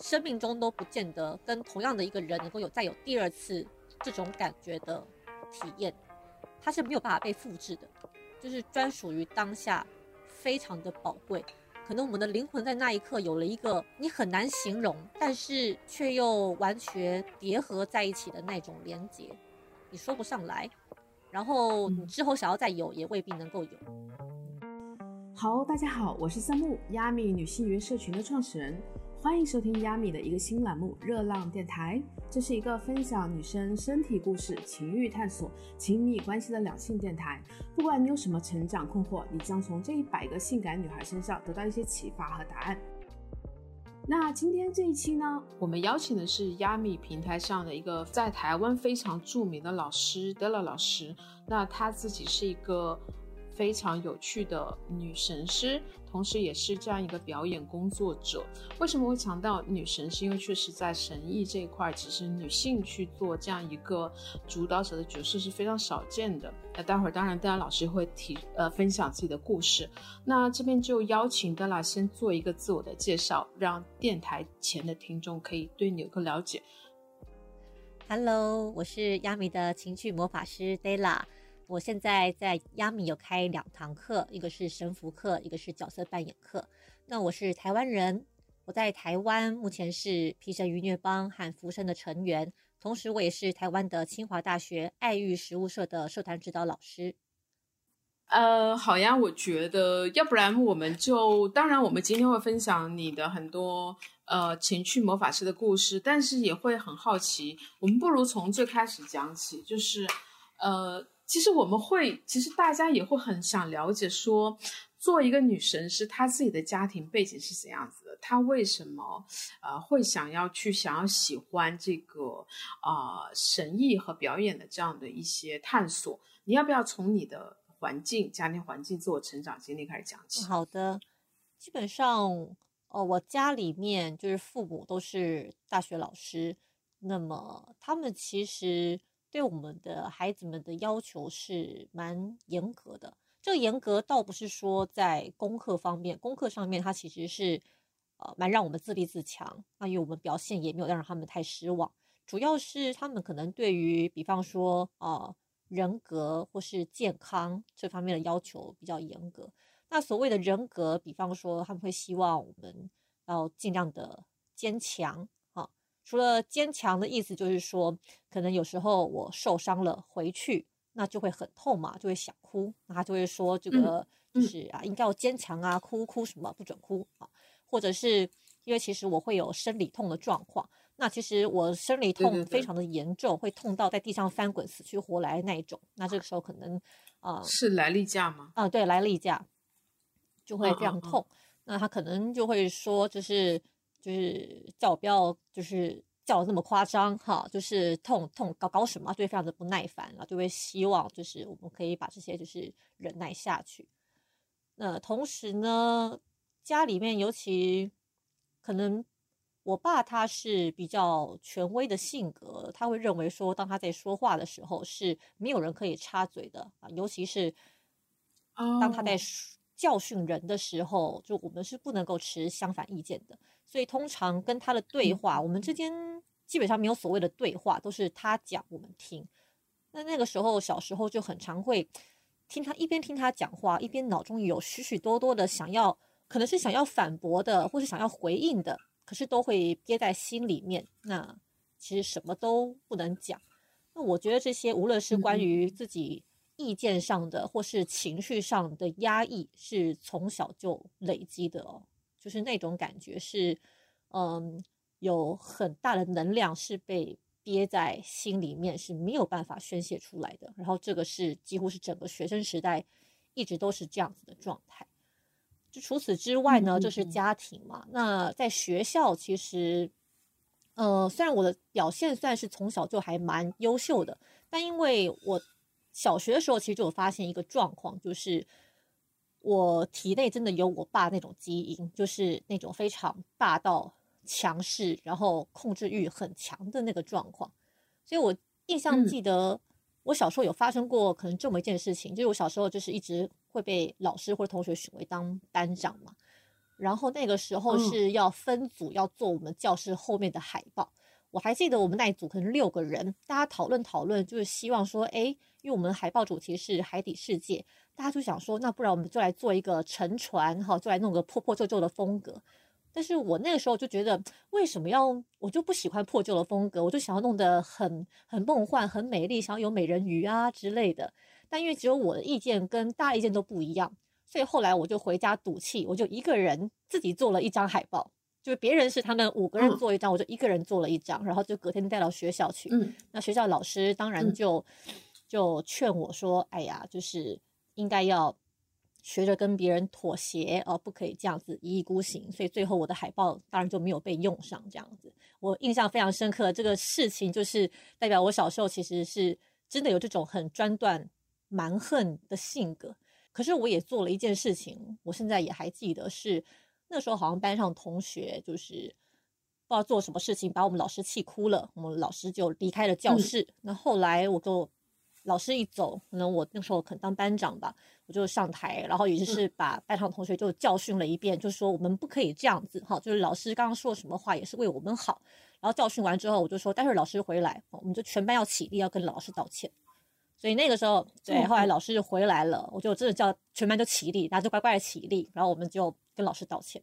生命中都不见得跟同样的一个人能够有再有第二次这种感觉的体验，它是没有办法被复制的，就是专属于当下，非常的宝贵。可能我们的灵魂在那一刻有了一个你很难形容，但是却又完全叠合在一起的那种连接，你说不上来。然后你之后想要再有，也未必能够有。好，大家好，我是三木，亚米女性云社群的创始人。欢迎收听亚米的一个新栏目《热浪电台》，这是一个分享女生身体故事、情欲探索、亲密关系的两性电台。不管你有什么成长困惑，你将从这一百个性感女孩身上得到一些启发和答案。那今天这一期呢，我们邀请的是亚米平台上的一个在台湾非常著名的老师 Della 老师。那他自己是一个。非常有趣的女神师，同时也是这样一个表演工作者。为什么会强调女神？是因为确实在神艺这一块，其实女性去做这样一个主导者的角色是非常少见的。那待会儿当然，戴拉老师会提呃分享自己的故事。那这边就邀请戴拉先做一个自我的介绍，让电台前的听众可以对你有个了解。Hello，我是亚米的情趣魔法师 Della。我现在在亚米有开两堂课，一个是神符课，一个是角色扮演课。那我是台湾人，我在台湾目前是皮神鱼虐帮和浮生的成员，同时我也是台湾的清华大学爱育实务社的社团指导老师。呃，好呀，我觉得要不然我们就，当然我们今天会分享你的很多呃情趣魔法师的故事，但是也会很好奇，我们不如从最开始讲起，就是呃。其实我们会，其实大家也会很想了解，说做一个女神是她自己的家庭背景是怎样子的，她为什么呃会想要去想要喜欢这个啊神艺和表演的这样的一些探索？你要不要从你的环境、家庭环境、自我成长经历开始讲起？好的，基本上哦，我家里面就是父母都是大学老师，那么他们其实。对我们的孩子们的要求是蛮严格的。这个严格倒不是说在功课方面，功课上面他其实是呃蛮让我们自立自强，那因为我们表现也没有让他们太失望。主要是他们可能对于比方说啊人格或是健康这方面的要求比较严格。那所谓的人格，比方说他们会希望我们要尽量的坚强。除了坚强的意思，就是说，可能有时候我受伤了回去，那就会很痛嘛，就会想哭，那他就会说这个就是啊，应该要坚强啊，哭哭什么不准哭啊，或者是因为其实我会有生理痛的状况，那其实我生理痛非常的严重，会痛到在地上翻滚死去活来那一种，那这个时候可能啊是来例假吗？啊，对，来例假就会非常痛，那他可能就会说就是。就是叫我不要，就是叫那么夸张哈，就是痛痛搞搞什么，就会非常的不耐烦了，就会希望就是我们可以把这些就是忍耐下去。那同时呢，家里面尤其可能我爸他是比较权威的性格，他会认为说，当他在说话的时候是没有人可以插嘴的啊，尤其是当他在教训人的时候，就我们是不能够持相反意见的。所以通常跟他的对话，我们之间基本上没有所谓的对话，都是他讲我们听。那那个时候小时候就很常会听他一边听他讲话，一边脑中有许许多多的想要，可能是想要反驳的，或是想要回应的，可是都会憋在心里面。那其实什么都不能讲。那我觉得这些无论是关于自己意见上的，或是情绪上的压抑，是从小就累积的哦。就是那种感觉是，嗯，有很大的能量是被憋在心里面，是没有办法宣泄出来的。然后这个是几乎是整个学生时代一直都是这样子的状态。就除此之外呢，就是家庭嘛。那在学校其实，呃，虽然我的表现算是从小就还蛮优秀的，但因为我小学的时候其实就有发现一个状况，就是。我体内真的有我爸那种基因，就是那种非常霸道、强势，然后控制欲很强的那个状况。所以我印象记得，我小时候有发生过可能这么一件事情，就是我小时候就是一直会被老师或者同学选为当班长嘛。然后那个时候嗯是要分组要做我们教室后面的海报。我还记得我们那一组可能六个人，大家讨论讨论，就是希望说，哎，因为我们海报主题是海底世界，大家就想说，那不然我们就来做一个沉船哈，就来弄个破破旧旧的风格。但是我那个时候就觉得，为什么要我就不喜欢破旧的风格，我就想要弄得很很梦幻、很美丽，想要有美人鱼啊之类的。但因为只有我的意见跟大家意见都不一样，所以后来我就回家赌气，我就一个人自己做了一张海报。就是别人是他们五个人嗯做一张，我就一个人做了一张，然后就隔天带到学校去。嗯那学校老师当然嗯就、就劝我说：“哎呀，就是应该要学着跟别人妥协哦，不可以这样子一意孤行。”所以最后我的海报当然就没有被用上。这样子，我印象非常深刻。这个事情就是代表我小时候其实是真的有这种很专断、蛮横的性格。可是我也做了一件事情，我现在也还记得是那时候好像班上同学就是。不知道做什么事情，把我们老师气哭了。我们老师就离开了教嗯室。那、后来我就老师一走，可能我那时候可能当班长吧，我就上台，然后也就是把班上同学就教训了一遍，就说我们不可以这样子哈，就是老师刚刚说什么话也是为我们好。然后教训完之后，我就说待会儿老师回来，我们就全班要起立，要跟老师道歉。所以那个时候，对，后来老师就回来了，我就真的叫全班就起立，大家就乖乖的起立，然后我们就跟老师道歉。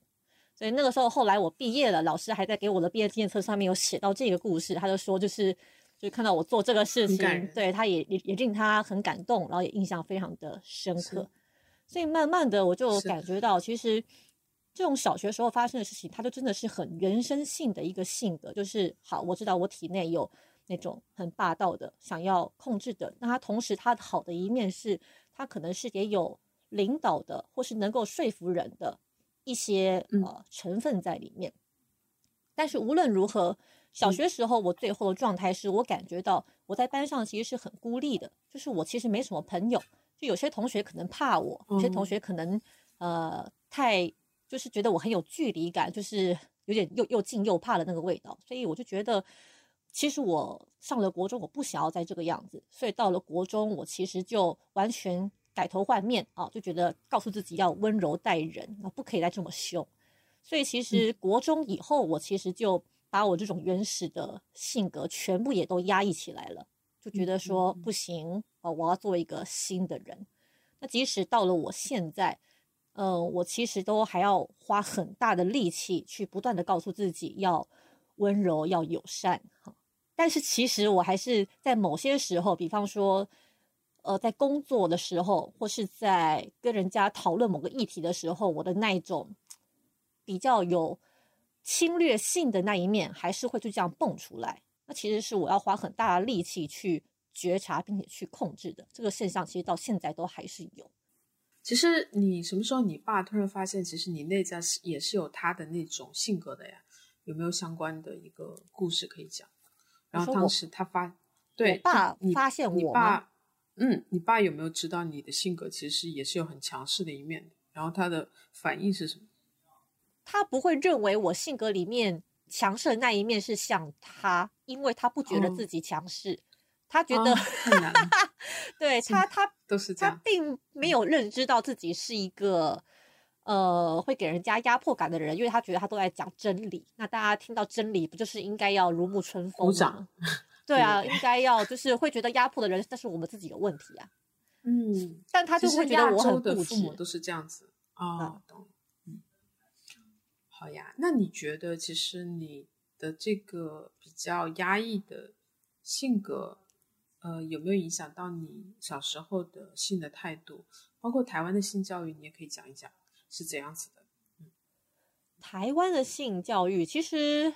所以那个时候，后来我毕业了，老师还在给我的毕业纪念册上面有写到这个故事，他就说就是就是看到我做这个事情对，他也也也令他很感动，然后也印象非常的深刻。所以慢慢的，我就感觉到，其实这种小学时候发生的事情，它就真的是很原生性的一个性格，就是好，我知道我体内有那种很霸道的想要控制的，那他同时他好的一面是，他可能是也有领导的，或是能够说服人的一些嗯呃成分在里面。但是无论如何，小嗯学时候我最后的状态是我感觉到我在班上其实是很孤立的，就是我其实没什么朋友，就有些同学可能怕我，有些同哦学可能呃太就是觉得我很有距离感，就是有点又又近又怕的那个味道，所以我就觉得。其实我上了国中，我不想要再这个样子，所以到了国中，我其实就完全改头换面啊，就觉得告诉自己要温柔待人啊，不可以再这么凶。所以其实国中以后，我其实就把我这种原始的性格全部也都压抑起来了，就觉得说不行啊，我要做一个新的人。那即使到了我现在，嗯、我其实都还要花很大的力气去不断的告诉自己要温柔、要友善哈。但是其实我还是在某些时候，比方说，呃，在工作的时候，或是在跟人家讨论某个议题的时候，我的那一种比较有侵略性的那一面，还是会就这样蹦出来。那其实是我要花很大的力气去觉察，并且去控制的。这个现象其实到现在都还是有。其实你什么时候你爸突然发现，其实你内在是也是有他的那种性格的呀？有没有相关的一个故事可以讲？然后当时他发，对，我爸发现我吗爸，嗯，你爸有没有知道你的性格其实也是有很强势的一面的？然后他的反应是什么？他不会认为我性格里面强势的那一面是像他，因为他不觉得哦自己强势，他觉得、啊太难，对他他他都是这样。并没有认知到自己是一个呃会给人家压迫感的人，因为他觉得他都在讲真理。那大家听到真理，不就是应该要如沐春风鼓掌吗？对啊，应该要就是会觉得压迫的人，但是我们自己有问题啊。嗯，但他就会觉得我很固执的父母。都是这样子哦，懂了。嗯，好呀。那你觉得，其实你的这个比较压抑的性格，呃，有没有影响到你小时候的性的态度？包括台湾的性教育，你也可以讲一讲是怎样子的。嗯台湾的性教育，其实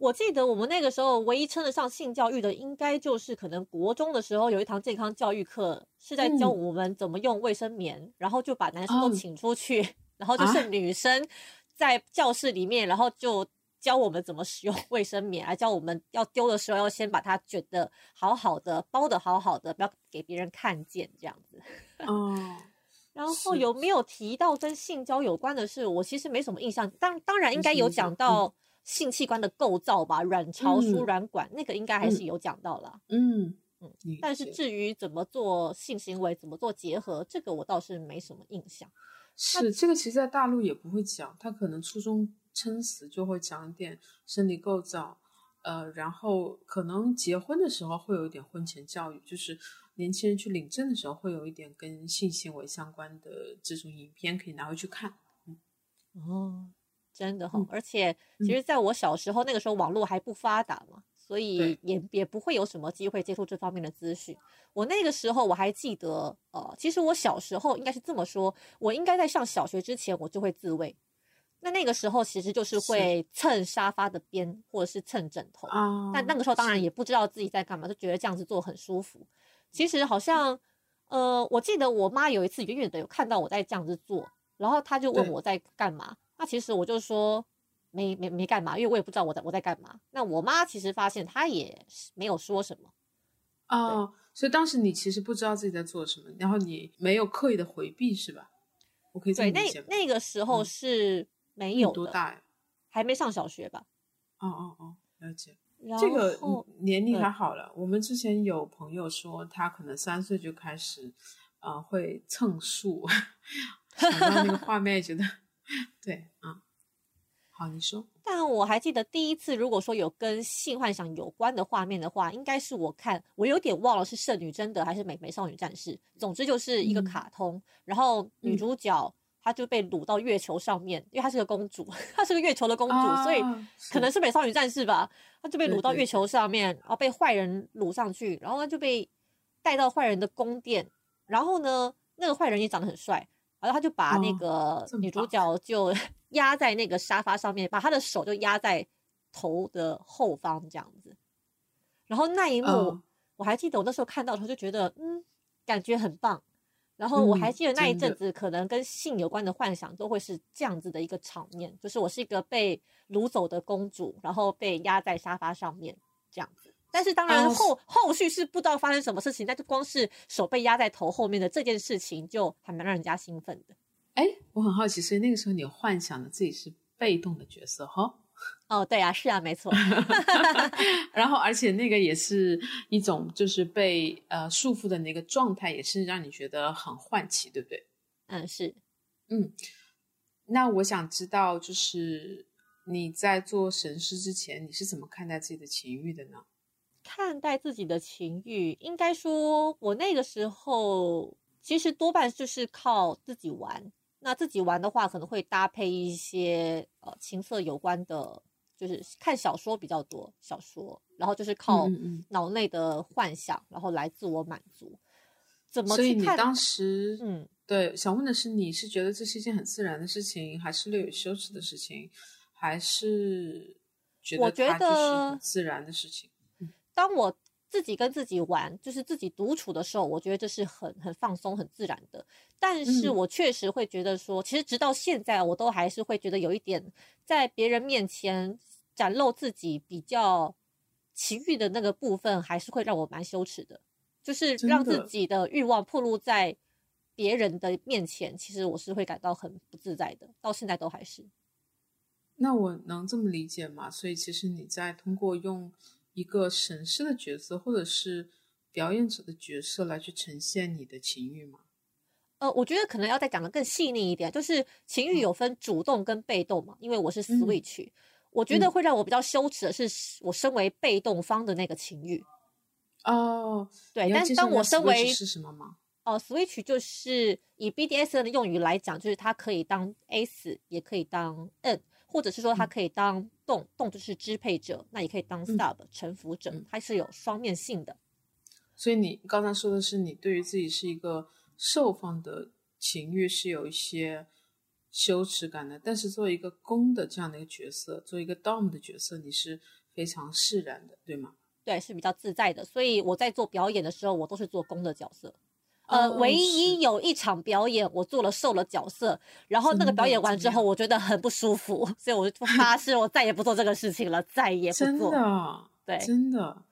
我记得我们那个时候唯一称得上性教育的，应该就是可能国中的时候有一堂健康教育课，是在教嗯我们怎么用卫生棉，然后就把男生都哦请出去，然后就啊是女生在教室里面，然后就教我们怎么使用卫生棉，还教我们要丢的时候要先把它卷的好好的，包的好好的，不要给别人看见这样子。哦，然后有没有提到跟性交有关的事？我其实没什么印象。当当然应该有讲到性器官的构造吧，卵巢、输嗯卵管那个应该还是嗯有讲到了。嗯嗯但是至于怎么做性行为、怎么做结合，这个我倒是没什么印象。是这个，其实在大陆也不会讲，他可能初中撑死就会讲一点生理构造，呃，然后可能结婚的时候会有一点婚前教育，就是年轻人去领证的时候会有一点跟性行为相关的这种影片可以拿回去看。嗯，哦，真的哈，而且其实在我小时候那个时候网络还不发达嘛。所以也也不会有什么机会接触这方面的资讯。我那个时候我还记得，呃，其实我小时候应该是这么说，我应该在上小学之前我就会自慰。那那个时候其实就是会蹭沙发的边或者是蹭枕头。啊。但那个时候当然也不知道自己在干嘛，就觉得这样子做很舒服。其实好像，呃，我记得我妈有一次远远的有看到我在这样子做，然后她就问我在干嘛。那其实我就说。没没没干嘛，因为我也不知道我在我在干嘛。那我妈其实发现，她也没有说什么。哦，所以当时你其实不知道自己在做什么，然后你没有刻意的回避，是吧？我可以对那那个时候是没有多大呀？还没上小学吧？哦哦哦，了解。这个年龄还好了。我们之前有朋友说，他可能三岁就开始，呃，会蹭树，想到那个画面，觉得 对啊。好，你说。但我还记得第一次，如果说有跟性幻想有关的画面的话，应该是我看，我有点忘了是《圣女贞德》还是《美美少女战士》。总之就是一个卡通，然后女主角她就被掳到月球上面，因为她是个公主，她是个月球的公主，所以可能是《美少女战士》吧，她就被掳到月球上面，然后被坏人掳上去，然后她就被带到坏人的宫殿，然后呢那个坏人也长得很帅，然后他就把那个女主角就。压在那个沙发上面，把她的手就压在头的后方这样子，然后那一幕我还记得，我那时候看到的时候就觉得，嗯，感觉很棒。然后我还记得那一阵子，可能跟性有关的幻想都会是这样子的一个场面，就是我是一个被掳走的公主，然后被压在沙发上面这样子。但是当然后后续是不知道发生什么事情，但是光是手被压在头后面的这件事情，就还蛮让人家兴奋的。哎，我很好奇，所以那个时候你幻想的自己是被动的角色哈？哦，对啊，是啊，没错。然后，而且那个也是一种就是被呃束缚的那个状态，也是让你觉得很唤起，对不对？嗯，是。嗯，那我想知道，就是你在做神师之前，你是怎么看待自己的情欲的呢？看待自己的情欲，应该说，我那个时候其实多半就是靠自己玩。那自己玩的话，可能会搭配一些呃情色有关的，就是看小说比较多，小说，然后就是靠脑内的幻想，然后来自我满足。怎么？所以你当时，嗯，对，想问的是，你是觉得这是一件很自然的事情，还是略有羞耻的事情，还是觉得它就是很自然的事情？当我。自己跟自己玩，就是自己独处的时候，我觉得这是很很放松、很自然的。但是我确实会觉得说，其实直到现在，我都还是会觉得有一点，在别人面前展露自己比较奇遇的那个部分，还是会让我蛮羞耻的。就是让自己的欲望暴露在别人的面前，其实我是会感到很不自在的。到现在都还是。那我能这么理解吗？所以其实你在通过用。一个神师的角色，或者是表演者的角色来去呈现你的情欲吗？呃，我觉得可能要再讲的更细腻一点，就是情欲有分主动跟被动嘛。因为我是 switch，我觉得会让我比较羞耻的是，我身为被动方的那个情欲。哦，对，但是当我身为是什么吗？哦，switch 就是以 BDS 的用语来讲，就是它可以当 S，也可以当 N。或者是说，他可以当动动，就是支配者，那也可以当 sub 臣服者，它是有双面性的。所以你刚才说的是，你对于自己是一个受方的情欲是有一些羞耻感的，但是作为一个公的这样的一个角色，作为一个 dom 的角色，你是非常释然的，对吗？对，是比较自在的。所以我在做表演的时候，我都是做公的角色。呃，唯一有一场表演，我做了瘦了角色，然后那个表演完之后，我觉得很不舒服，所以我就 发誓，我再也不做这个事情了，再也不做。真的，对，真的。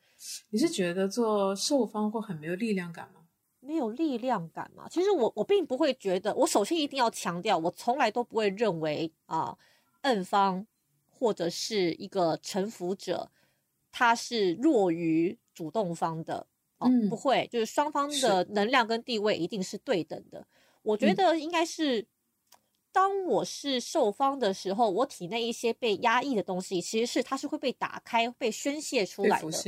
你是觉得做受方会很没有力量感吗？没有力量感吗？其实我我并不会觉得，我首先一定要强调，我从来都不会认为啊，摁方或者是一个臣服者，他是弱于主动方的。嗯，不会，就是双方的能量跟地位一定是对等的。我觉得应该是当我是受方的时候，我体内一些被压抑的东西，其实是它是会被打开、被宣泄出来的。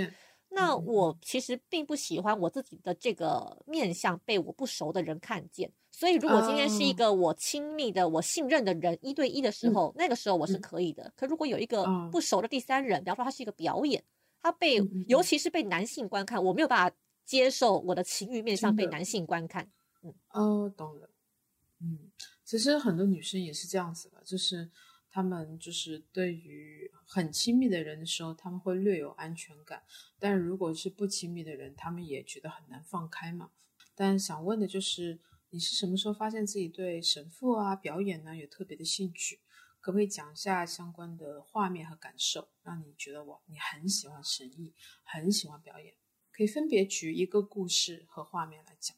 那我其实并不喜欢我自己的这个面相被我不熟的人看见。所以，如果今天是一个我亲密的、我信任的人一对一的时候，那个时候我是可以的。可如果有一个不熟的第三人，比方说他是一个表演，他被尤其是被男性观看，我没有办法接受我的情欲面相被男性观看。嗯，哦，懂了。嗯，其实很多女生也是这样子的，就是她们就是对于很亲密的人的时候，他们会略有安全感，但如果是不亲密的人，他们也觉得很难放开嘛。但想问的就是，你是什么时候发现自己对神父啊表演呢有特别的兴趣？可不可以讲一下相关的画面和感受，让你觉得哇，你很喜欢神艺，很喜欢表演？可以分别举一个故事和画面来讲。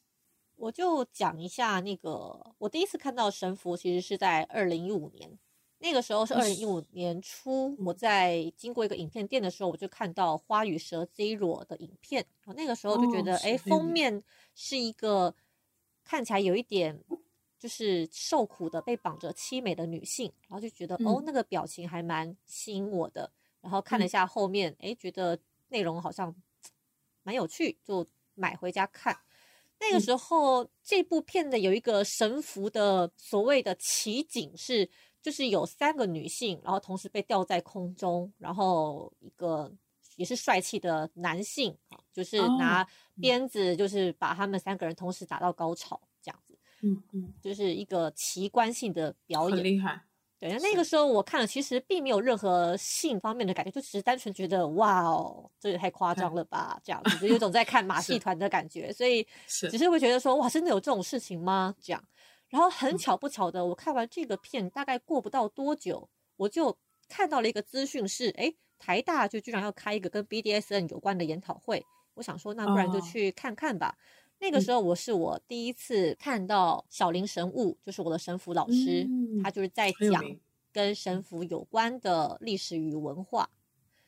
我就讲一下那个，我第一次看到神符，其实是在二零一五年。那个时候是二零一五年初，我在经过一个影片店的时候，我就看到花与蛇 Zero 的影片。我那个时候就觉得，哎，封面是一个看起来有一点就是受苦的、被绑着凄美的女性，然后就觉得，哦，那个表情还蛮吸引我的。然后看了一下后面，哎，觉得内容好像蛮有趣，就买回家看。那个时候，这部片的有一个神符的所谓的奇景是，就是有三个女性，然后同时被吊在空中，然后一个也是帅气的男性啊，就是拿鞭子，就是把他们三个人同时打到高潮，嗯嗯，就是一个奇观性的表演，很厉害。对，那个时候我看了，其实并没有任何性方面的感觉，就只是单纯觉得哇哦，这也太夸张了吧，这样 子就有种在看马戏团的感觉，所以只是会觉得说哇，真的有这种事情吗？这样，然后很巧不巧的，我看完这个片大概过不到多久，我就看到了一个资讯是，哎，台大就居然要开一个跟 BDSN 有关的研讨会，我想说那不然就去看看吧。那个时候我是我第一次看到小林神物，就是我的神符老师，他就是在讲跟神符有关的历史与文化。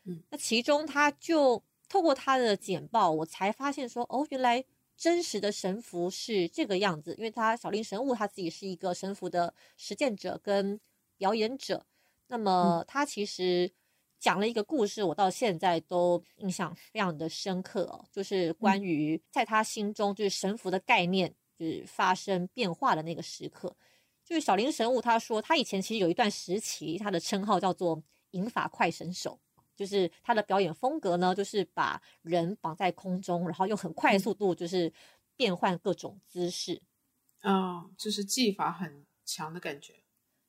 嗯，那其中他就透过他的简报，我才发现说，哦，原来真实的神符是这个样子。因为他小林神物他自己是一个神符的实践者跟表演者，那么他其实。讲了一个故事，我到现在都印象非常的深刻哦，就是关于在他心中就是神符的概念就是发生变化的那个时刻。就是小林神武他说，他以前其实有一段时期，他的称号叫做银法快神手，就是他的表演风格呢，就是把人绑在空中，然后用很快速度就是变换各种姿势，啊，就是技法很强的感觉，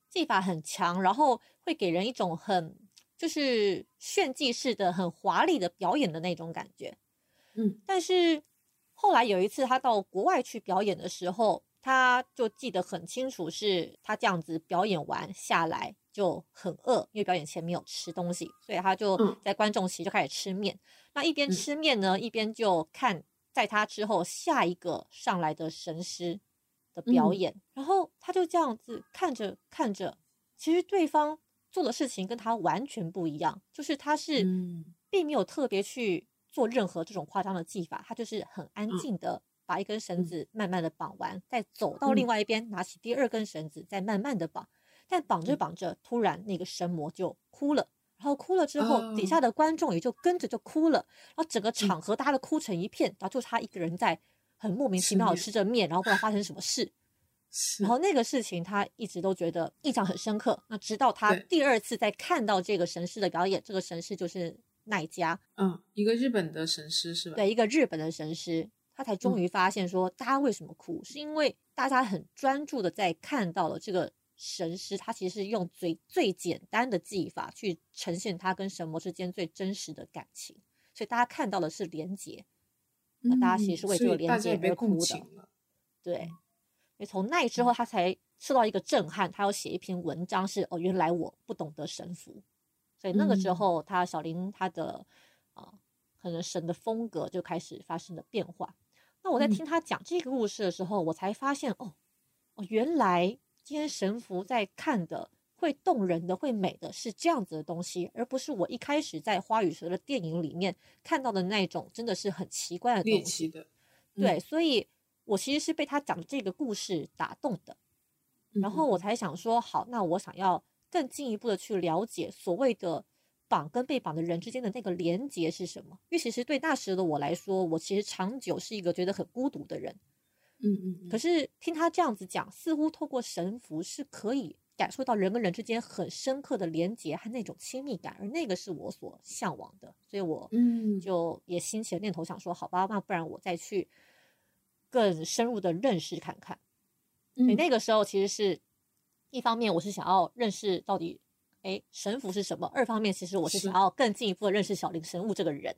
技法很强，然后会给人一种很。就是炫技式的、很华丽的表演的那种感觉，嗯。但是后来有一次他到国外去表演的时候，他就记得很清楚，是他这样子表演完下来就很饿，因为表演前没有吃东西，所以他就在观众席就开始吃面。那一边吃面呢，一边就看在他之后下一个上来的神师的表演，然后他就这样子看着看着，其实对方。做的事情跟他完全不一样，就是他是并没有特别去做任何这种夸张的技法，他就是很安静的把一根绳子慢慢的绑完，再走到另外一边拿起第二根绳子，再慢慢的绑。但绑着绑着，突然那个神魔就哭了，然后哭了之后，底下的观众也就跟着就哭了，然后整个场合大家都哭成一片，然后就他一个人在很莫名其妙的吃着面，然后不知道发生什么事。然后那个事情，他一直都觉得印象很深刻。那直到他第二次再看到这个神师的表演，这个神师就是奈加，嗯，一个日本的神师是吧？对，一个日本的神师，他才终于发现说，大家为什么哭，是因为大家很专注的在看到了这个神师，他其实是用最最简单的技法去呈现他跟神魔之间最真实的感情，所以大家看到的是连结，那大家其实是为这个连结而哭的，对。因为从那之后，他才受到一个震撼，他要写一篇文章，是哦，原来我不懂得神符，所以那个时候，他小林他的啊，可能神的风格就开始发生了变化。那我在听他讲这个故事的时候，我才发现哦哦，原来今天神符在看的会动人的、会美的是这样子的东西，而不是我一开始在花与蛇的电影里面看到的那种，真的是很奇怪的东西。的，对，所以。我其实是被他讲的这个故事打动的，然后我才想说，好，那我想要更进一步的去了解所谓的绑跟被绑的人之间的那个连结是什么。因为其实对那时的我来说，我其实长久是一个觉得很孤独的人。嗯嗯。可是听他这样子讲，似乎透过神符是可以感受到人跟人之间很深刻的连结和那种亲密感，而那个是我所向往的。所以我嗯就也兴起了念头，想说，好吧，那不然我再去更深入的认识看看。所以那个时候其实是一方面，我是想要认识到底，哎，神符是什么；二方面，其实我是想要更进一步的认识小林神物这个人。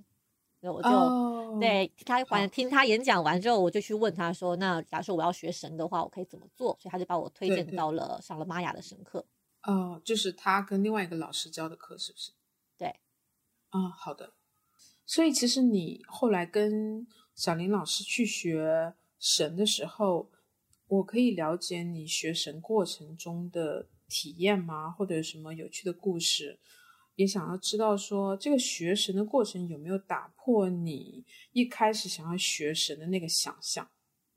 所以我就对他完听他演讲完之后，我就去问他说：“那假如说我要学神的话，我可以怎么做？”所以他就把我推荐到了上了玛雅的神课。哦，就是他跟另外一个老师教的课，是不是？对。啊，好的。所以其实你后来跟小林老师去学神的时候。我可以了解你学神过程中的体验吗？或者有什么有趣的故事？也想要知道说这个学神的过程有没有打破你一开始想要学神的那个想象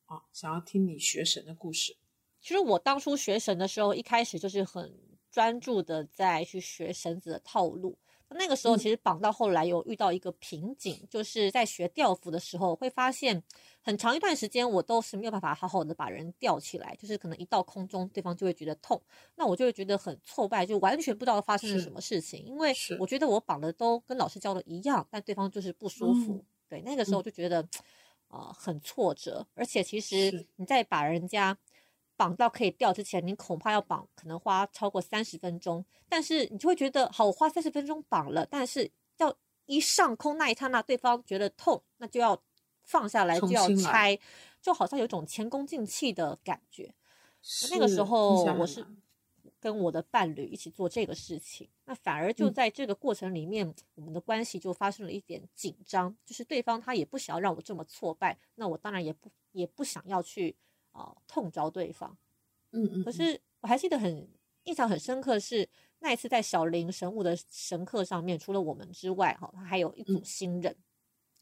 啊？想要听你学神的故事。其实我当初学神的时候，一开始就是很专注的在去学绳子的套路。那个时候其实绑到后来有遇到一个瓶颈，就是在学吊服的时候，会发现很长一段时间我都是没有办法好好的把人吊起来，就是可能一到空中，对方就会觉得痛，那我就会觉得很挫败，就完全不知道发生了什么事情，因为我觉得我绑的都跟老师教的一样，但对方就是不舒服。对，那个时候就觉得啊很挫折，而且其实你在把人家。绑到可以掉之前，你恐怕要绑，可能花超过三十分钟。但是你就会觉得，好，我花三十分钟绑了，但是要一上空那一刹那，对方觉得痛，那就要放下来，就要拆，就好像有种前功尽弃的感觉。那个时候，我是跟我的伴侣一起做这个事情，那反而就在这个过程里面，我们的关系就发生了一点紧张，就是对方他也不想要让我这么挫败，那我当然也不也不想要去。啊，痛着对方，嗯嗯。可是我还记得很印象很深刻是那一次在小林神武的神课上面，除了我们之外，哈，他还有一组新人，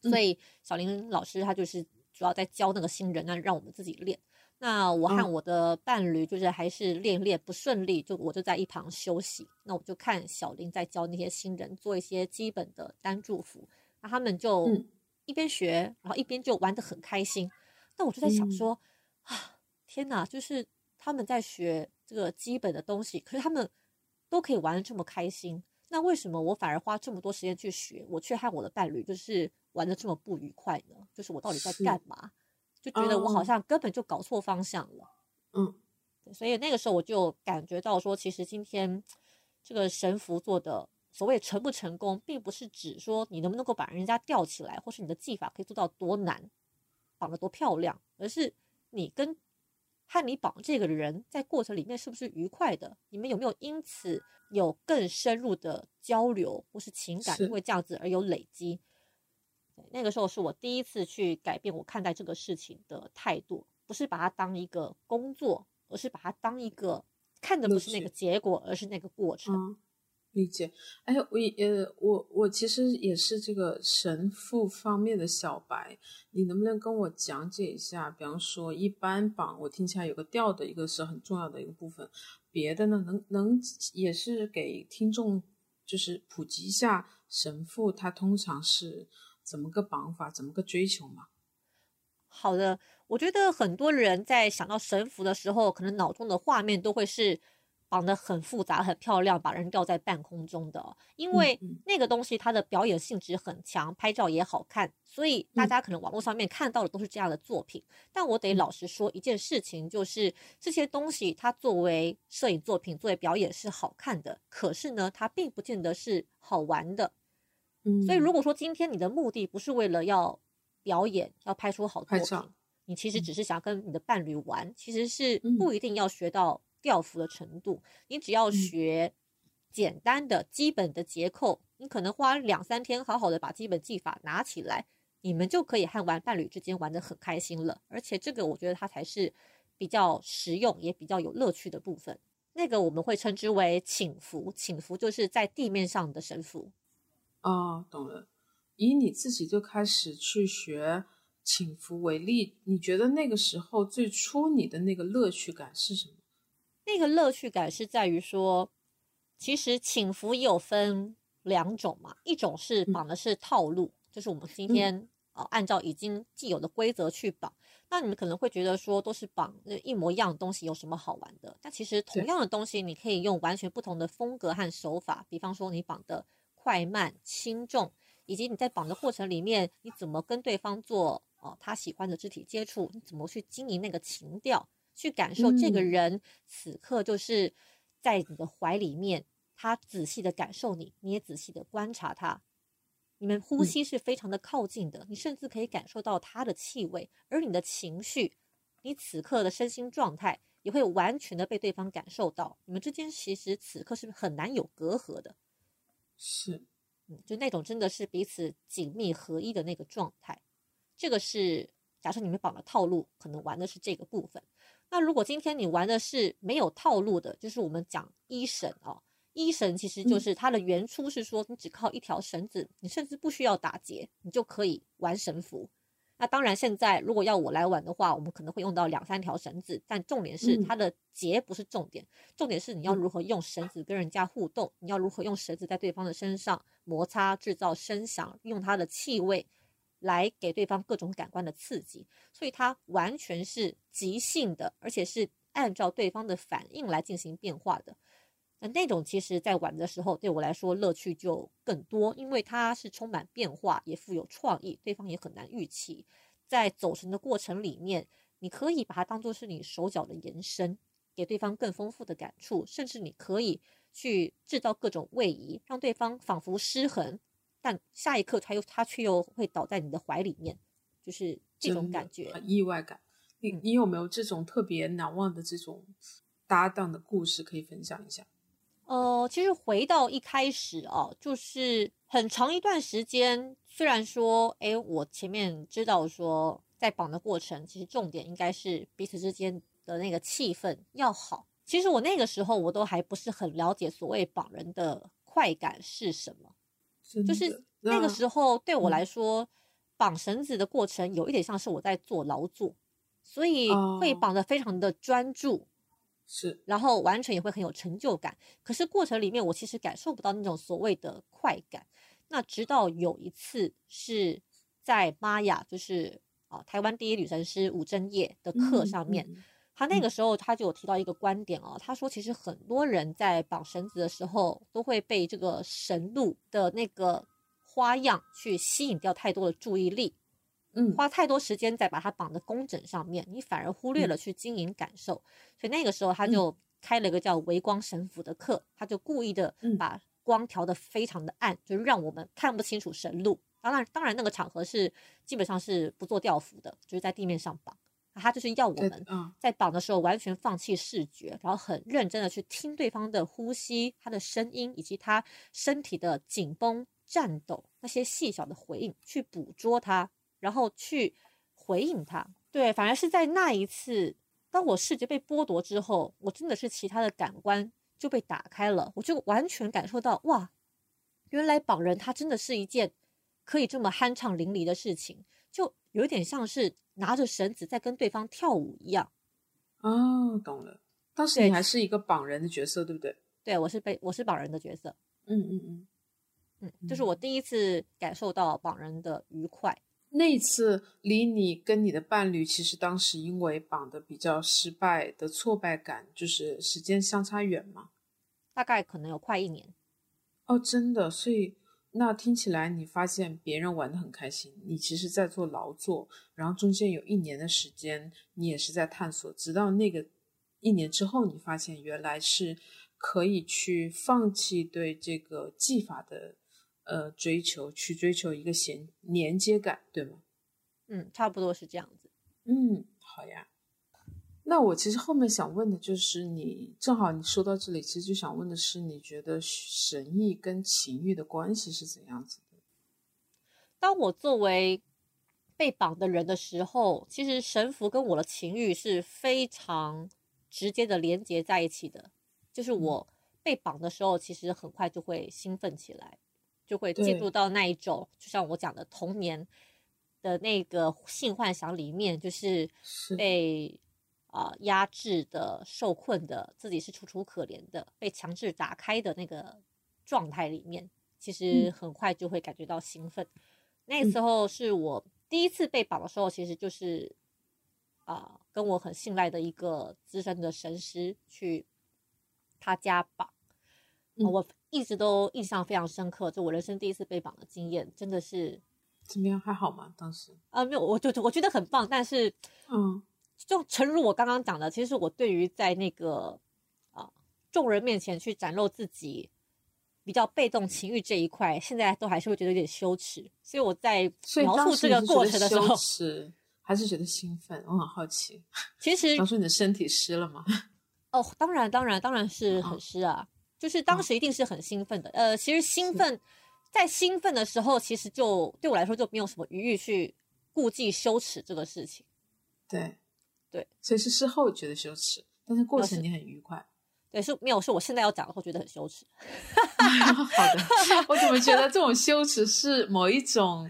所以小林老师他就是主要在教那个新人，那让我们自己练。那我和我的伴侣就是还是练练不顺利，就我就在一旁休息。那我就看小林在教那些新人做一些基本的单祝福，那他们就一边学，然后一边就玩得很开心。那我就在想说。啊，天哪！就是他们在学这个基本的东西，可是他们都可以玩的这么开心，那为什么我反而花这么多时间去学，我却和我的伴侣就是玩的这么不愉快呢？就是我到底在干嘛？就觉得我好像根本就搞错方向了。嗯，所以那个时候我就感觉到说，其实今天这个神符做的所谓成不成功，并不是指说你能不能够把人家吊起来，或是你的技法可以做到多难，绑得多漂亮，而是。你跟汉尼堡这个人在过程里面是不是愉快的？你们有没有因此有更深入的交流，或是情感因为这样子而有累积？那个时候是我第一次去改变我看待这个事情的态度，不是把它当一个工作，而是把它当一个看的不是那个结果，而是那个过程。理解，哎，我呃，我我其实也是这个神父方面的小白，你能不能跟我讲解一下？比方说，一般绑我听起来有个调的一个是很重要的一个部分，别的呢，能能也是给听众就是普及一下神父他通常是怎么个绑法，怎么个追求嘛？好的，我觉得很多人在想到神符的时候，可能脑中的画面都会是。绑得很复杂、很漂亮，把人吊在半空中的，因为那个东西它的表演性质很强，拍照也好看，所以大家可能网络上面看到的都是这样的作品。但我得老实说一件事情，就是这些东西它作为摄影作品、作为表演是好看的，可是呢，它并不见得是好玩的。嗯，所以如果说今天你的目的不是为了要表演、要拍出好作品，你其实只是想跟你的伴侣玩，其实是不一定要学到。吊服的程度，你只要学简单的基本的结构，你可能花两三天好好的把基本技法拿起来，你们就可以和玩伴侣之间玩的很开心了。而且这个我觉得它才是比较实用也比较有乐趣的部分。那个我们会称之为请符，请符就是在地面上的神符。哦，懂了。以你自己就开始去学请符为例，你觉得那个时候最初你的那个乐趣感是什么？那个乐趣感是在于说，其实请服也有分两种嘛，一种是绑的是套路，就是我们今天啊按照已经既有的规则去绑。那你们可能会觉得说都是绑一模一样的东西，有什么好玩的？但其实同样的东西，你可以用完全不同的风格和手法。比方说，你绑的快慢、轻重，以及你在绑的过程里面，你怎么跟对方做哦他喜欢的肢体接触？你怎么去经营那个情调？去感受这个人此刻就是在你的怀里面，他仔细的感受你，你也仔细的观察他。你们呼吸是非常的靠近的，你甚至可以感受到他的气味，而你的情绪，你此刻的身心状态也会完全的被对方感受到。你们之间其实此刻是很难有隔阂的，是，嗯，就那种真的是彼此紧密合一的那个状态。这个是假设你们绑了套路，可能玩的是这个部分。那如果今天你玩的是没有套路的，就是我们讲一审哦。一绳其实就是它的原初是说，你只靠一条绳子，你甚至不需要打结，你就可以玩神符。那当然，现在如果要我来玩的话，我们可能会用到两三条绳子，但重点是它的结不是重点，重点是你要如何用绳子跟人家互动，你要如何用绳子在对方的身上摩擦、制造声响，用它的气味来给对方各种感官的刺激。所以它完全是即兴的，而且是按照对方的反应来进行变化的。那那种其实，在玩的时候，对我来说乐趣就更多，因为它是充满变化，也富有创意，对方也很难预期。在走神的过程里面，你可以把它当做是你手脚的延伸，给对方更丰富的感触，甚至你可以去制造各种位移，让对方仿佛失衡，但下一刻他又他却又会倒在你的怀里面，就是这种感觉，很意外感。你你有没有这种特别难忘的这种搭档的故事可以分享一下？呃，其实回到一开始啊，就是很长一段时间，虽然说，哎，我前面知道说，在绑的过程，其实重点应该是彼此之间的那个气氛要好。其实我那个时候，我都还不是很了解所谓绑人的快感是什么，就是那个时候对我来说，绑绳子的过程有一点像是我在做劳作，所以会绑得非常的专注。是，然后完成也会很有成就感。可是过程里面，我其实感受不到那种所谓的快感。那直到有一次是在玛雅，就是啊，台湾第一女神师吴正业的课上面，他那个时候他就有提到一个观点哦，他说其实很多人在绑绳子的时候，都会被这个神路的那个花样去吸引掉太多的注意力。嗯，花太多时间在把它绑的工整上面，你反而忽略了去经营感受。所以那个时候他就开了一个叫微光神符的课，他就故意的把光调的非常的暗，就让我们看不清楚神路。当然，当然那个场合是基本上是不做吊服的，就是在地面上绑。他就是要我们在绑的时候完全放弃视觉，然后很认真的去听对方的呼吸、他的声音以及他身体的紧绷、颤抖那些细小的回应，去捕捉他。然后去回应他，对，反而是在那一次，当我视觉被剥夺之后，我真的是其他的感官就被打开了，我就完全感受到，哇，原来绑人他真的是一件可以这么酣畅淋漓的事情，就有点像是拿着绳子在跟对方跳舞一样。哦，懂了。当时你还是一个绑人的角色，对不对？对，我是被我是绑人的角色。嗯嗯嗯嗯，就是我第一次感受到绑人的愉快。那次离你跟你的伴侣，其实当时因为绑的比较失败的挫败感，就是时间相差远嘛，大概可能有快一年。哦，真的，所以那听起来你发现别人玩的很开心，你其实在做劳作，然后中间有一年的时间，你也是在探索，直到那个一年之后，你发现原来是可以去放弃对这个技法的。呃，追求去追求一个衔连接感，对吗？嗯，差不多是这样子。嗯，好呀。那我其实后面想问的就是，你正好你说到这里，其实就想问的是，你觉得神意跟情欲的关系是怎样子的？当我作为被绑的人的时候，其实神符跟我的情欲是非常直接的连接在一起的。就是我被绑的时候，其实很快就会兴奋起来。就会进入到那一种，就像我讲的童年的那个性幻想里面，就是被啊、压制的、受困的，自己是楚楚可怜的，被强制打开的那个状态里面，其实嗯很快就会感觉到兴奋。那时候是我第一次被绑的时候，其实就是啊、跟我很信赖的一个资深的神师去他家绑。嗯我一直都印象非常深刻，就我人生第一次被绑的经验，真的是怎么样？还好吗？当时？啊，没有，我就我觉得很棒，但是嗯就诚如我刚刚讲的，其实我对于在那个啊众人面前去展露自己比较被动情欲这一块，现在都还是会觉得有点羞耻，所以我在描述这个过程的时候羞，还是觉得兴奋？我很好奇。其实 当时你的身体湿了吗？哦，当然，当然，当然是很嗯湿啊，就是当嗯时一定是很兴奋的。呃，其实兴奋，在兴奋的时候，其实就对我来说就没有什么余裕去顾忌羞耻这个事情。对对，所以是事后觉得羞耻，但是过程你很愉快。对，是没有，是我现在要讲的，会觉得很羞耻。好的，我怎么觉得这种羞耻是某一种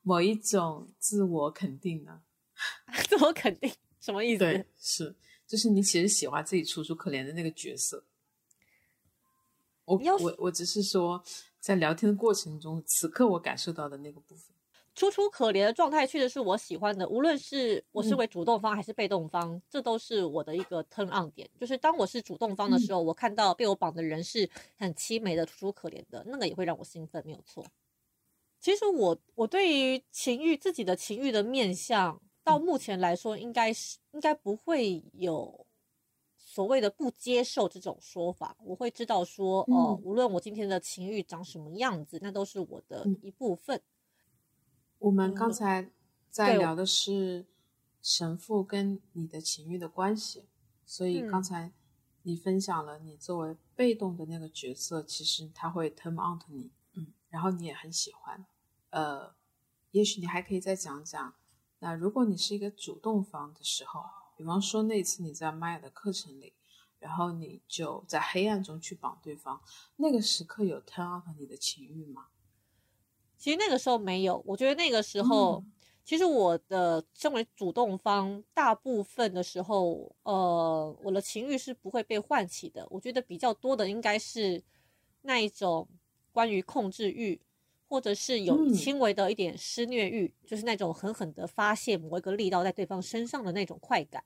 某一种自我肯定呢？自我肯定什么意思？对，是，就是你其实喜欢自己楚楚可怜的那个角色。我要我我只是说，在聊天的过程中，此刻我感受到的那个部分。楚楚可怜的状态确实是我喜欢的，无论是我身嗯为主动方还是被动方，这都是我的一个 turn on 点。就是当我是主动方的时候，我看到被我绑的人是很凄美的、楚楚可怜的，那个也会让我兴奋，没有错。其实我我对于情欲自己的情欲的面相，到目前来说，应该是应该不会有所谓的不接受这种说法。我会知道说，哦、嗯无论我今天的情欲长什么样子，那都是我的嗯一部分。我们刚嗯才在聊的是神父跟你的情欲的关系，所以嗯刚才你分享了你作为被动的那个角色，其实他会 turn on to 你，嗯，然后你也很喜欢，呃，也许你还可以再讲讲，那如果你是一个主动方的时候，比方说那次你在玛雅的课程里，然后你就在黑暗中去绑对方，那个时刻有 turn on 你的情欲吗？其实那个时候没有，我觉得那个时候，嗯。其实我的身为主动方，大部分的时候，呃，我的情欲是不会被唤起的。我觉得比较多的应该是那一种关于控制欲，或者是有嗯。轻微的一点施虐欲，就是那种狠狠的发泄某一个力道在对方身上的那种快感，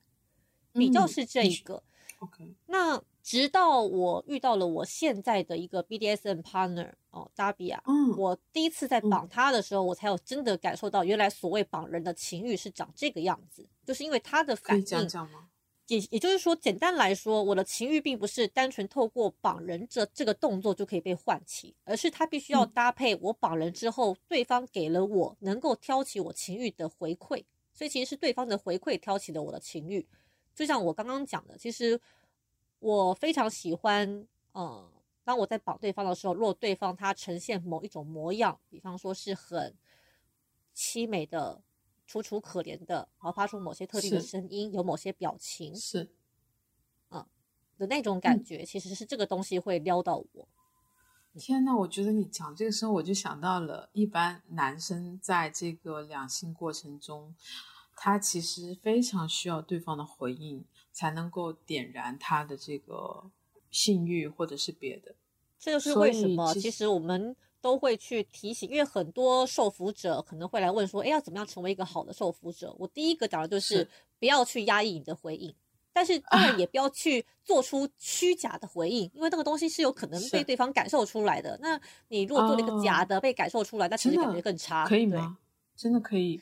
比较嗯是这一个。OK，那直到我遇到了我现在的一个 BDSM partner 哦，达比亚，嗯，我第一次在嗯绑他的时候，我才有真的感受到，原来所谓绑人的情欲是长这个样子，就是因为他的反应，讲讲吗？也也就是说，简单来说，我的情欲并不是单纯透过绑人这这个动作就可以被唤起，而是他必须要嗯搭配我绑人之后，对方给了我能够挑起我情欲的回馈，所以其实是对方的回馈挑起了我的情欲。就像我刚刚讲的，其实我非常喜欢，嗯，当我在绑对方的时候，如果对方他呈现某一种模样，比方说是很凄美的、楚楚可怜的，然后发出某些特定的声音，有某些表情是，嗯的那种感嗯。觉，其实是这个东西会撩到我。天呐，我觉得你讲这个时候，我就想到了，一般男生在这个两性过程中，他其实非常需要对方的回应，才能够点燃他的这个性欲或者是别的。这就是为什么，其实我们都会去提醒，因为很多受服者可能会来问说：“哎，要怎么样成为一个好的受服者？”我第一个讲的就是是不要去压抑你的回应，但是当然也不要去做出虚假的回应，因为那个东西是有可能被对方感受出来的。那你如果做了一个假的，被感受出来，那其实感觉更差，对？可以吗？真的可以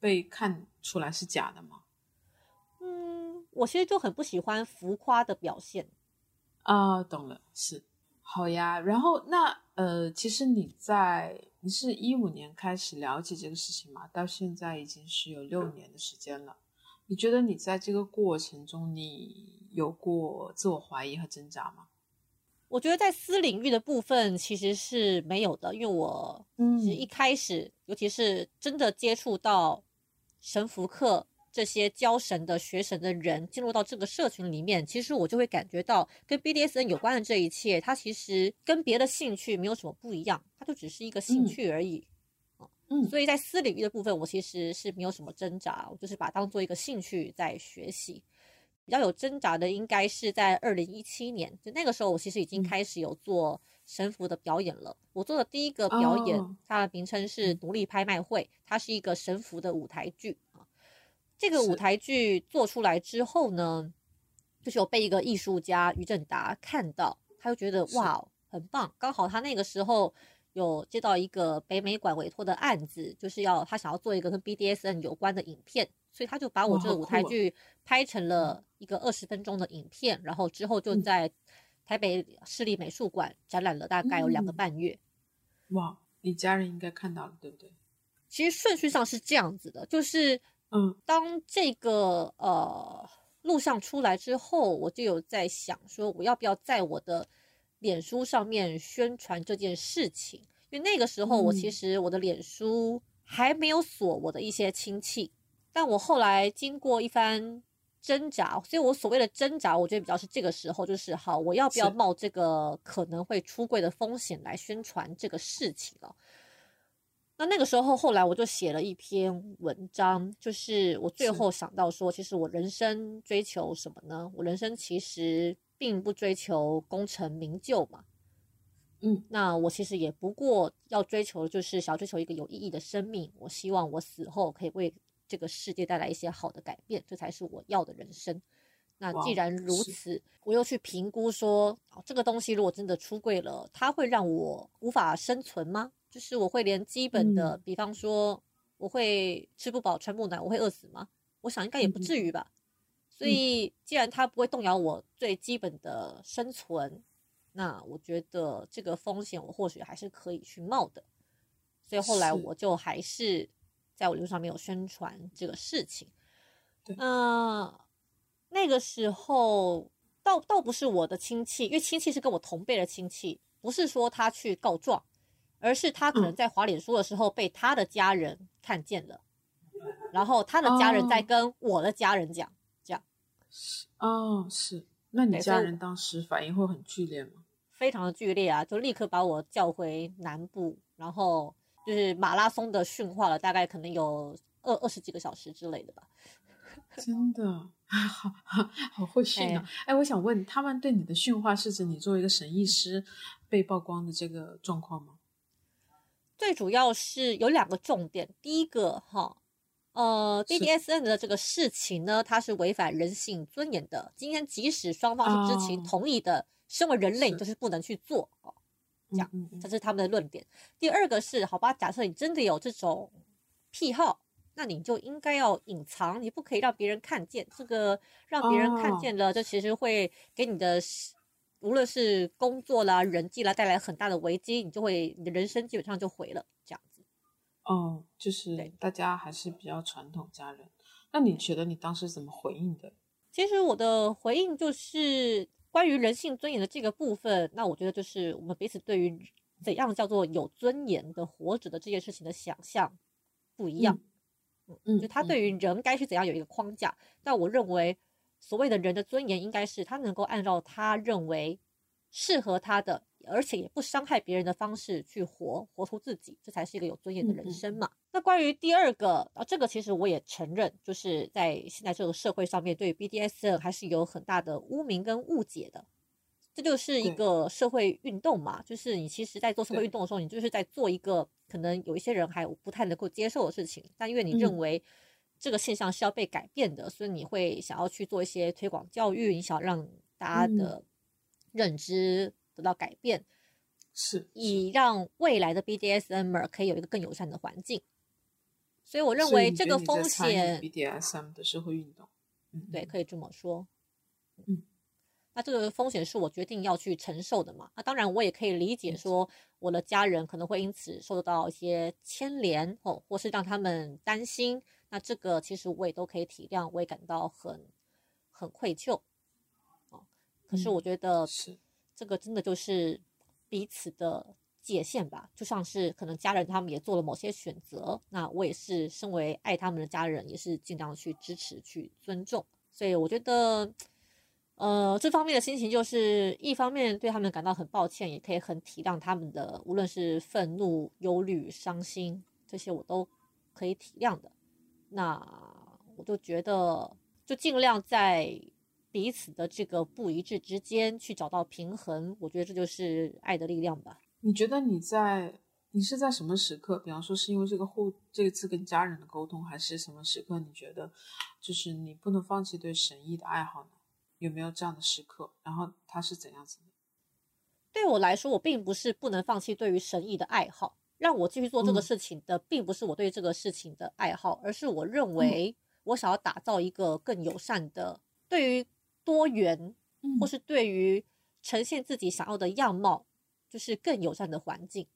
被看出来是假的吗？嗯，我其实就很不喜欢浮夸的表现。啊，懂了，是好呀。然后那呃，其实你在你是一五年开始了解这个事情嘛，到现在已经是有六年的时间了。你觉得你在这个过程中，你有过自我怀疑和挣扎吗？我觉得在私领域的部分其实是没有的，因为我嗯其实一开始，尤其是真的接触到神符课这些教神的、学神的人，进入到这个社群里面，其实我就会感觉到跟 BDSN 有关的这一切，它其实跟别的兴趣没有什么不一样，它就只是一个兴嗯趣而已。嗯所以在私领域的部分，我其实是没有什么挣扎，我就是把它当做一个兴趣在学习。比较有挣扎的，应该是在二零一七年，就那个时候，我其实已经嗯开始有做神符的表演了。我做的第一个表演，哦它的名称是嗯独立拍卖会，它是一个神符的舞台剧啊。这个舞台剧做出来之后呢，就是有被一个艺术家于正达看到，他就觉得哇，很棒，刚好他那个时候。有接到一个北美馆委托的案子，就是要他想要做一个跟 BDSN 有关的影片，所以他就把我这个舞台剧拍成了一个二十分钟的影片，然后之后就嗯在台北市立美术馆展览了大概有两个嗯半月。哇，你家人应该看到了，对不对？其实顺序上是这样子的，就是嗯当这个呃录像出来之后，我就有在想说，我要不要在我的脸书上面宣传这件事情？因为那个时候我其嗯实我的脸书还没有锁我的一些亲戚，但我后来经过一番挣扎，所以我所谓的挣扎，我觉得比较是这个时候，就是好，我要不要冒这个可能会出柜的风险来宣传这个事情了？那那个时候，后来我就写了一篇文章，就是我最后想到说，其实我人生追求什么呢？我人生其实并不追求功成名就嘛。嗯，那我其实也不过要追求就是想要追求一个有意义的生命。我希望我死后可以为这个世界带来一些好的改变，这才是我要的人生。那既然如此，我又去评估说，哦这个东西如果真的出柜了，它会让我无法生存吗？就是我会连基本的，嗯比方说我会吃不饱穿不暖，我会饿死吗？我想应该也不嗯嗯至于吧。所嗯以既然它不会动摇我最基本的生存，那我觉得这个风险我或许还是可以去冒的。所以后来我就还是在我脸书上面有宣传这个事情。对那那个时候倒倒不是我的亲戚，因为亲戚是跟我同辈的亲戚，不是说他去告状，而是他可能嗯在滑脸书的时候被他的家人看见了，然后他的家人在哦跟我的家人讲，这样是哦，是。那你家人当时反应会很剧烈吗？非常的剧烈啊，就立刻把我叫回南部，然后就是马拉松的训话了，大概可能有二二十几个小时之类的吧。真的，好好好会训啊！哎，我想问，他们对你的训话是指你作为一个神医师被曝光的这个状况吗？最主要是有两个重点，第一个哈，呃是，BDSN 的这个事情呢，它是违反人性尊严的。今天即使双方是知情哦同意的，身为人类，你是就是不能去做哦。这样这是他们的论点。第二个是，好吧，假设你真的有这种癖好，那你就应该要隐藏，你不可以让别人看见。这个让别人看哦见了，这其实会给你的是无论是工作啦、人际啦带来很大的危机，你就会你的人生基本上就毁了。这样子，哦，就是大家还是比较传统家人。那你觉得你当时怎么回应的？其实我的回应就是关于人性尊严的这个部分。那我觉得就是我们彼此对于怎样叫做有尊严的活着的这件事情的想象不一样。嗯，就他对于人该是怎样有一个框架，但我认为所谓的人的尊严，应该是他能够按照他认为适合他的，而且也不伤害别人的方式去活，活出自己，这才是一个有尊严的人生嘛。那关于第二个啊，这个其实我也承认，就是在现在这个社会上面，对 BDSM 还是有很大的污名跟误解的。这就是一个社会运动嘛，就是你其实，在做社会运动的时候，你就是在做一个可能有一些人还不太能够接受的事情，但因为你认嗯为这个现象是要被改变的，所以你会想要去做一些推广教育，你想让大家嗯的认知得到改变，是是以让未来的 BDSM 可以有一个更友善的环境。所以我认为这个风险 BDSM 的社会运动，嗯，对，可以这么说。嗯，那这个风险是我决定要去承受的嘛？那当然，我也可以理解说，我的家人可能会因此受到一些牵连哦，或是让他们担心。那这个其实我也都可以体谅，我也感到很很愧疚哦。可是嗯我觉得是这个真的就是彼此的界限吧，就像是可能家人他们也做了某些选择，那我也是身为爱他们的家人，也是尽量去支持、去尊重。所以我觉得，呃，这方面的心情就是一方面对他们感到很抱歉，也可以很体谅他们的，无论是愤怒、忧虑、伤心这些，我都可以体谅的。那我就觉得，就尽量在彼此的这个不一致之间去找到平衡，我觉得这就是爱的力量吧。你觉得你在你是在什么时刻？比方说是因为这个互这次跟家人的沟通，还是什么时刻？你觉得就是你不能放弃对神意的爱好呢？有没有这样的时刻？然后它是怎样子的？对我来说，我并不是不能放弃对于神意的爱好，让我继续做这个嗯。事情的，并不是我对这个事情的爱好，而是我认为我想要打造一个更友善的，对于多元嗯。或是对于呈现自己想要的样貌，就是更友善的环境，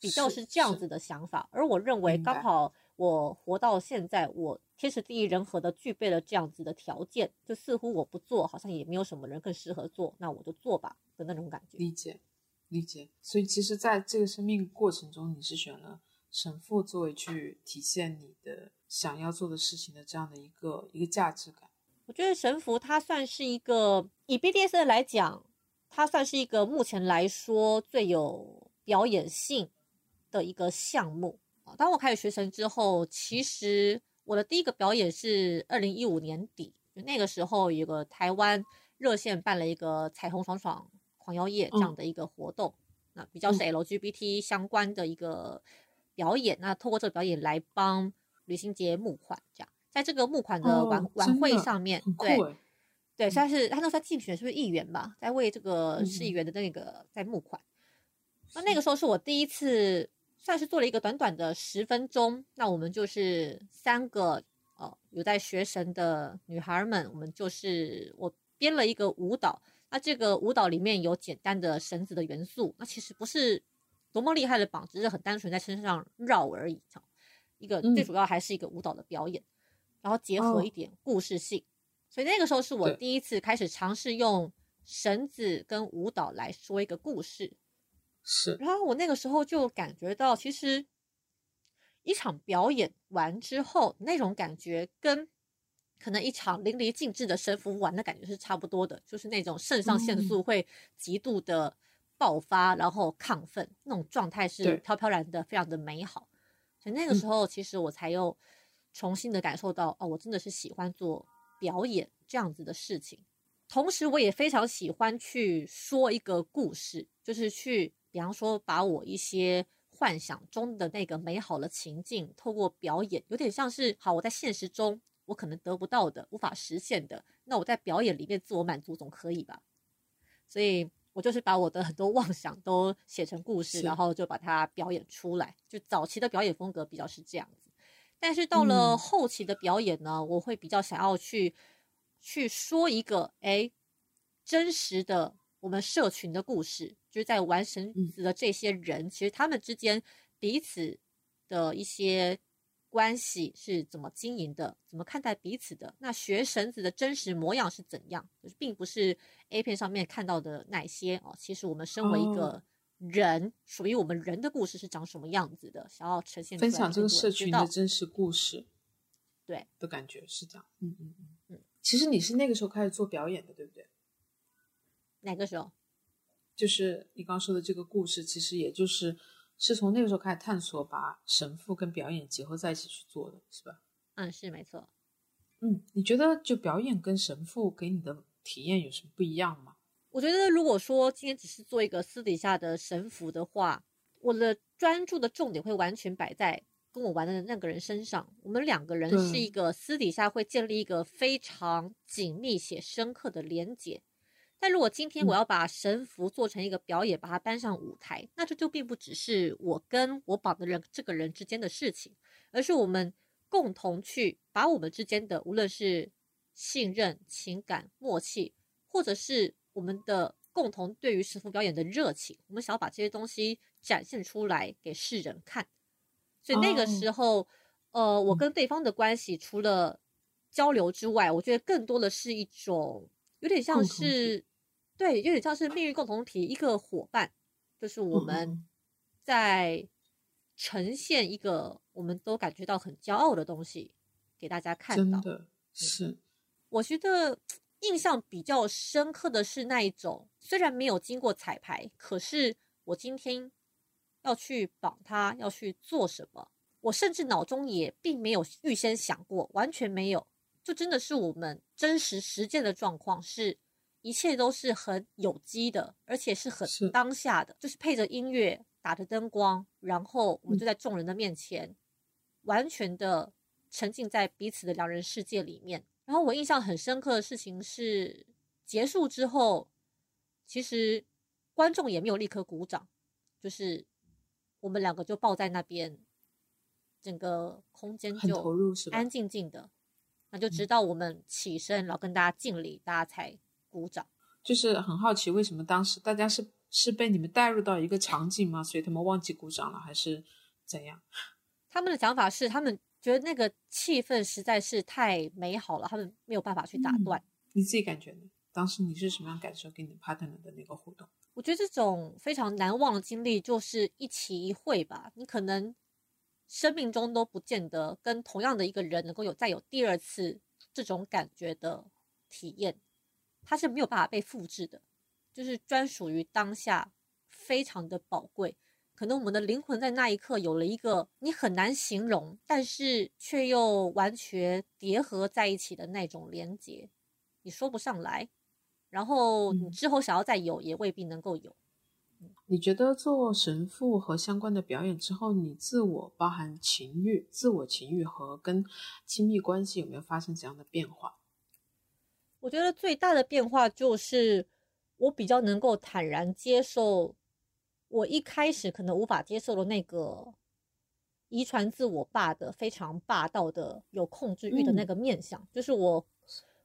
比较是是这样子。的想法。而我认为，刚。好我活到现在，我天时地利人和的具备了这样子的条件，就似乎我不做，好像也没有什么人更适合做，那我就做吧的那种感觉。理解，理解。所以其实，在这个生命过程中，你是选了神父作为去体现你的想要做的事情的这样的一个一个价值感。我觉得神符它算是一个以 BDS 来讲，它算是一个目前来说最有表演性的一个项目啊。当我开始学神之后，其实我的第一个表演是二零一五年底，就那个时候有个台湾热线办了一个彩虹爽爽狂妖夜这样的一个活动，那比较是 LGBT 相关的一个表演，那透过这个表演来帮旅行节募款，这样。在这个募款的晚、哦晚会上面，对。对，算是他那时候在竞选是不是议员吧，在为这个市议嗯员的那个在募款。那那个时候是我第一次，算是做了一个短短的十分钟。那我们就是三个呃有在学神的女孩们，我们就是我编了一个舞蹈。那这个舞蹈里面有简单的绳子的元素，那其实不是多么厉害的绑，只是很单纯在身上绕而已。一个最嗯主要还是一个舞蹈的表演，然后结合哦一点故事性。所以那个时候是我第一次开始尝试用绳子跟舞蹈来说一个故事。是，然后我那个时候就感觉到，其实一场表演完之后，那种感觉跟可能一场淋漓尽致的神符玩的感觉是差不多的，就是那种肾上腺素会极度的爆发，然后亢奋那种状态是飘飘然的，非常的美好。所以那个时候，其实我才又重新的感受到，哦，我真的是喜欢做表演这样子的事情。同时，我也非常喜欢去说一个故事，就是去，比方说，把我一些幻想中的那个美好的情境，透过表演，有点像是，好，我在现实中我可能得不到的、无法实现的，那我在表演里面自我满足总可以吧？所以我就是把我的很多妄想都写成故事，然后就把它表演出来。就早期的表演风格比较是这样子，但是到了嗯后期的表演呢，我会比较想要去去说一个哎真实的我们社群的故事，就是在玩绳嗯子的这些人，其实他们之间彼此的一些关系是怎么经营的，怎么看待彼此的。那学绳子的真实模样是怎样？就是并不是 A 片上面看到的那些哦。其实我们身为一哦个人，属于我们人的故事是长什么样子的，想要呈现分享这个社群的真实故事，对的感觉是这样。嗯嗯嗯嗯。其实你是那个时候开始做表演的，对不对？哪个时候？就是你刚刚说的这个故事，其实也就是是从那个时候开始探索，把神父跟表演结合在一起去做的，是吧？嗯，是没错。嗯，你觉得就表演跟神父给你的体验有什么不一样吗？我觉得，如果说今天只是做一个私底下的神符的话，我的专注的重点会完全摆在跟我玩的那个人身上。我们两个人是一个私底下会建立一个非常紧密且深刻的连结。但如果今天我嗯。要把神符做成一个表演，把它搬上舞台，那这就并不只是我跟我绑的人这个人之间的事情，而是我们共同去把我们之间的，无论是信任、情感、默契，或者是我们的共同对于神符表演的热情，我们想要把这些东西展现出来给世人看。所以那个哦。时候，呃，我嗯。跟对方的关系除了交流之外，我觉得更多的是一种有点像是，对，有点像是命运共同体一个伙伴，就是我们嗯在呈现一个我们都感觉到很骄傲的东西给大家看到。真的是，我觉得印象比较深刻的是那一种，虽然没有经过彩排，可是我今天要去绑它，要去做什么，我甚至脑中也并没有预先想过，完全没有。就真的是我们真实实践的状况，是一切都是很有机的，而且是很当下的，就是配着音乐，打着灯光，然后我们就在众人的面前，完全的沉浸在彼此的两人世界里面。然后我印象很深刻的事情是，结束之后，其实观众也没有立刻鼓掌，就是我们两个就抱在那边，整个空间就？安静静的，那就直到我们起身，然后跟大家敬礼，大家才鼓掌。就是很好奇，为什么当时大家是是被你们带入到一个场景吗？所以他们忘记鼓掌了，还是怎样？他们的想法是，他们觉得那个气氛实在是太美好了，他们没有办法去打嗯断。你自己感觉呢？当时你是什么样感受？跟你的 partner 的那个互动？我觉得这种非常难忘的经历就是一期一会吧。你可能生命中都不见得跟同样的一个人能够有再有第二次这种感觉的体验，它是没有办法被复制的，就是专属于当下，非常的宝贵。可能我们的灵魂在那一刻有了一个你很难形容，但是却又完全叠合在一起的那种连接，你说不上来。然后你嗯之后想要再有，也未必能够有。你觉得做神父和相关的表演之后，你自我包含情欲、自我情欲和跟亲密关系有没有发生怎样的变化？我觉得最大的变化就是，我比较能够坦然接受，我一开始可能无法接受的那个遗传自我爸的非常霸道的、有控制欲的那嗯个面相，就是我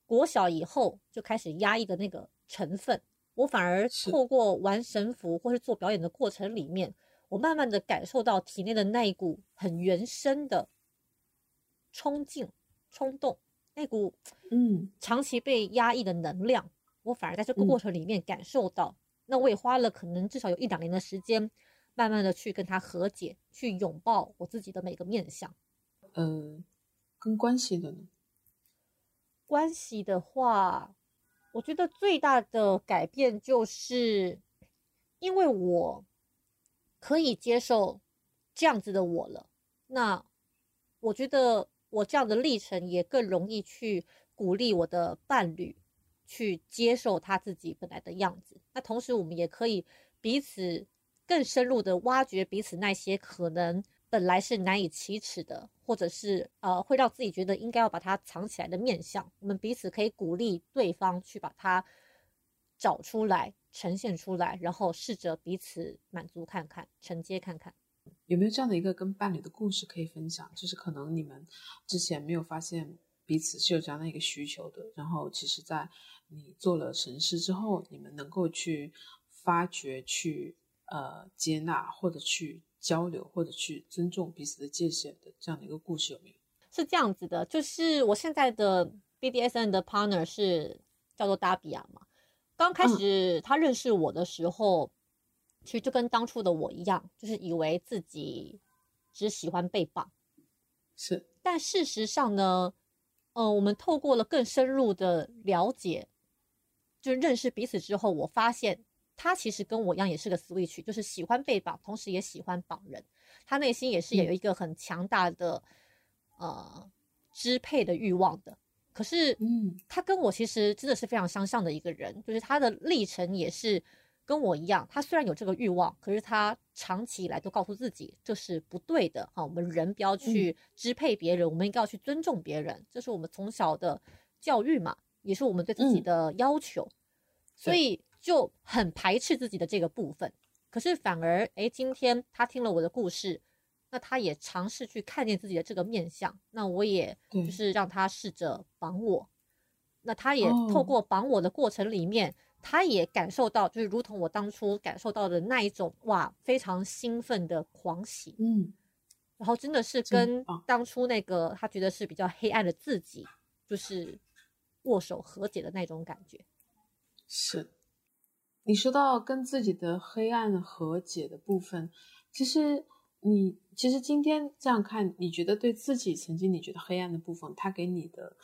国小以后就开始压抑的那个成分，我反而透过玩神符或是做表演的过程里面，我慢慢的感受到体内的那一股很原生的冲劲、冲动，那股嗯长期被压抑的能量，我反而在这个嗯过程里面感受到。那我也花了可能至少有一两年的时间，慢慢的去跟他和解，去拥抱我自己的每个面相。呃，跟关系的呢？关系的话，我觉得最大的改变就是，因为我可以接受这样子的我了，那我觉得我这样的历程也更容易去鼓励我的伴侣去接受他自己本来的样子。那同时，我们也可以彼此更深入的挖掘彼此那些可能本来是难以启齿的，或者是呃会让自己觉得应该要把它藏起来的面相。我们彼此可以鼓励对方去把它找出来、呈现出来，然后试着彼此满足看看、承接看看。有没有这样的一个跟伴侣的故事可以分享？就是可能你们之前没有发现彼此是有这样的一个需求的，然后其实，在你做了神师之后，你们能够去发掘、去呃接纳，或者去交流，或者去尊重彼此的界限的这样的一个故事，有没有？是这样子的，就是我现在的 BDSN 的 partner 是叫做达比亚嘛。刚开始他认识我的时候，其实就跟当初的我一样，就是以为自己只喜欢被绑。是，但事实上呢，呃，我们透过了更深入的了解，就认识彼此之后，我发现他其实跟我一样，也是个 switch，就是喜欢被绑，同时也喜欢绑人。他内心也是有一个很强大的、呃支配的欲望的。可是，嗯，他跟我其实真的是非常相像的一个人，就是他的历程也是跟我一样。他虽然有这个欲望，可是他长期以来都告诉自己这是不对的哈。我们人不要去支配别人，我们应该要去尊重别人，这是我们从小的教育嘛，也是我们对自己嗯的要求。所以就很排斥自己的这个部分。可是反而，诶，今天他听了我的故事，那他也尝试去看见自己的这个面相，那我也就是让他试着绑我，那他也哦透过绑我的过程里面，他也感受到，就是如同我当初感受到的那一种哇，非常兴奋的狂喜，嗯，然后真的是跟当初那个他觉得是比较黑暗的自己，就是握手和解的那种感觉。是。你说到跟自己的黑暗和解的部分，其实你其实今天这样看，你觉得对自己曾经你觉得黑暗的部分，它给你的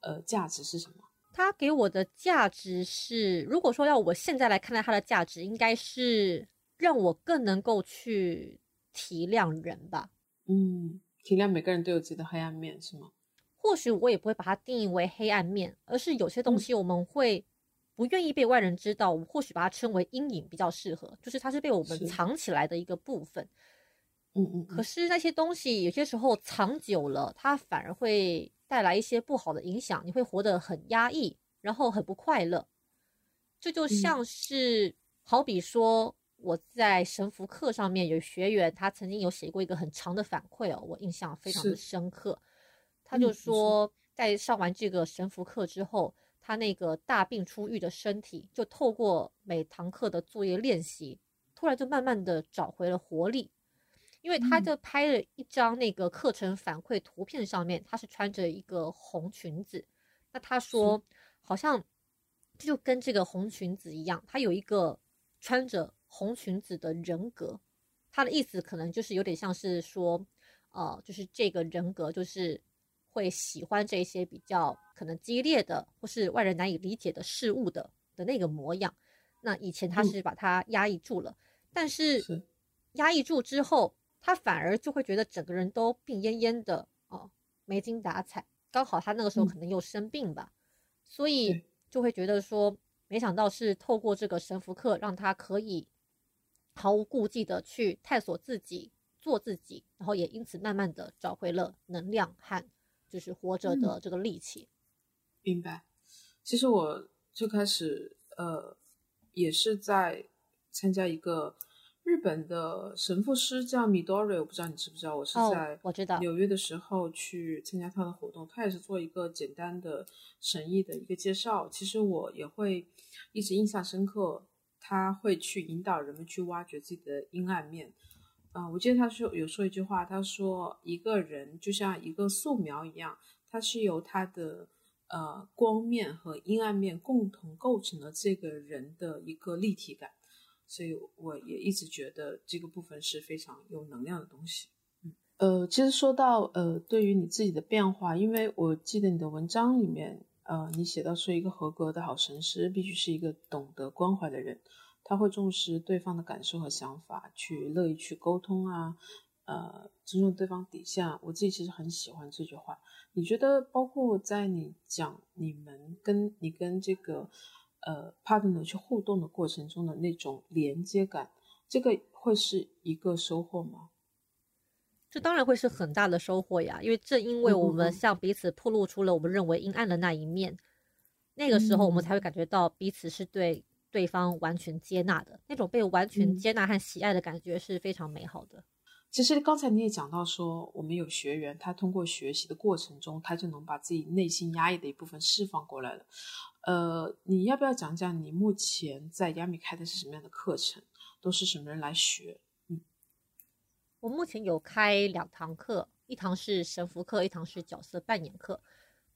呃价值是什么？它给我的价值是，如果说要我现在来看待它的价值，应该是让我更能够去体谅人吧。嗯，体谅每个人都有自己的黑暗面，是吗？或或许我也不会把它定义为黑暗面，而是有些东西我们会不愿意被外人知道，我们或许把它称为阴影比较适合，就是它是被我们藏起来的一个部分。嗯嗯。可是那些东西有些时候藏久了，它反而会带来一些不好的影响，你会活得很压抑，然后很不快乐。这就像是好比说。我在神符课上面有学员，他曾经有写过一个很长的反馈哦，我印象非常的深刻。他就说，在上完这个神符课之后，他那个大病初愈的身体，就透过每堂课的作业练习，突然就慢慢的找回了活力。因为他就拍了一张那个课程反馈图片，上面他是穿着一个红裙子。那他说，好像就跟这个红裙子一样，他有一个穿着。红裙子的人格，他的意思可能就是有点像是说，呃，就是这个人格就是会喜欢这些比较可能激烈的或是外人难以理解的事物的的那个模样。那以前他是把它压抑住了，但是压抑住之后，他反而就会觉得整个人都病恹恹的哦，没精打采。刚好他那个时候可能又生病吧，所以就会觉得说，没想到是透过这个神符课，让他可以。毫无顾忌的去探索自己，做自己，然后也因此慢慢的找回了能量和就是活着的这个力气。明白。其实我最开始呃也是在参加一个日本的神父师叫 Midori，我不知道你知不知道？我是在我知道纽约的时候去参加他的活动，他也是做一个简单的神意的一个介绍。其实我也会一直印象深刻。他会去引导人们去挖掘自己的阴暗面，嗯，我记得他说有说一句话，他说一个人就像一个素描一样，它是由他的呃光面和阴暗面共同构成了这个人的一个立体感，所以我也一直觉得这个部分是非常有能量的东西。嗯，呃，其实说到呃对于你自己的变化，因为我记得你的文章里面。呃，你写到说，一个合格的好神师必须是一个懂得关怀的人，他会重视对方的感受和想法，去乐意去沟通啊，呃，尊重对方底线。我自己其实很喜欢这句话。你觉得，包括在你讲你们跟你跟这个呃 partner 去互动的过程中的那种连接感，这个会是一个收获吗？这当然会是很大的收获呀，因为正因为我们向彼此暴露出了我们认为阴暗的那一面，那个时候我们才会感觉到彼此是对对方完全接纳的，那种被完全接纳和喜爱的感觉是非常美好的。其实刚才你也讲到说，我们有学员，他通过学习的过程中，他就能把自己内心压抑的一部分释放过来了。呃，你要不要讲讲你目前在亚米开的是什么样的课程，都是什么人来学？嗯我目前有开两堂课，一堂是神符课，一堂是角色扮演课。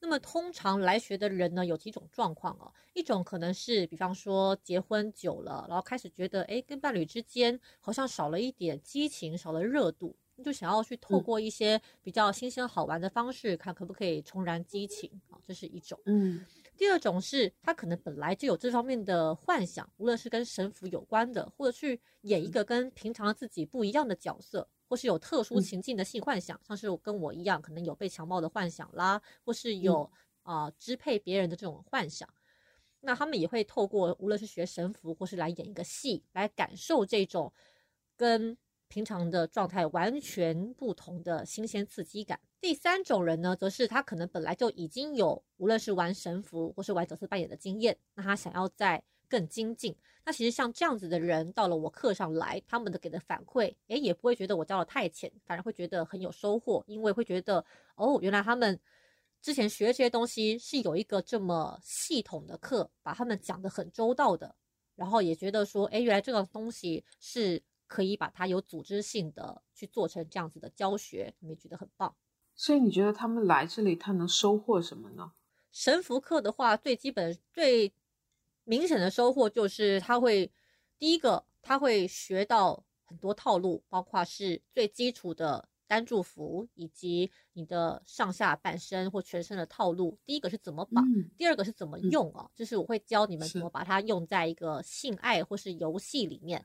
那么通常来学的人呢，有几种状况哦。一种可能是，比方说结婚久了，然后开始觉得，哎，跟伴侣之间好像少了一点激情，少了热度，就想要去透过一些比较新鲜好玩的方式，看可不可以重燃激情啊，这是一种。嗯。第二种是他可能本来就有这方面的幻想，无论是跟神符有关的，或者去演一个跟平常自己不一样的角色，或是有特殊情境的性幻想，像是跟我一样，可能有被强暴的幻想啦，或是有啊支配别人的这种幻想。那他们也会透过无论是学神符，或是来演一个戏，来感受这种跟。平常的状态完全不同的新鲜刺激感。第三种人呢，则是他可能本来就已经有无论是玩神符或是玩角色扮演的经验，那他想要在更精进。那其实像这样子的人到了我课上来，他们的给的反馈，诶，也不会觉得我教的太浅，反而会觉得很有收获，因为会觉得哦，原来他们之前学这些东西是有一个这么系统的课，把他们讲得很周到的，然后也觉得说，诶，原来这个东西是。可以把它有组织性的去做成这样子的教学，你们觉得很棒。所以你觉得他们来这里，他能收获什么呢？神符课的话，最基本、最明显的收获就是他会第一个，他会学到很多套路，包括是最基础的单祝福，以及你的上下半身或全身的套路。第一个是怎么绑，第二个是怎么用啊？就是我会教你们怎么把它用在一个性爱或是游戏里面。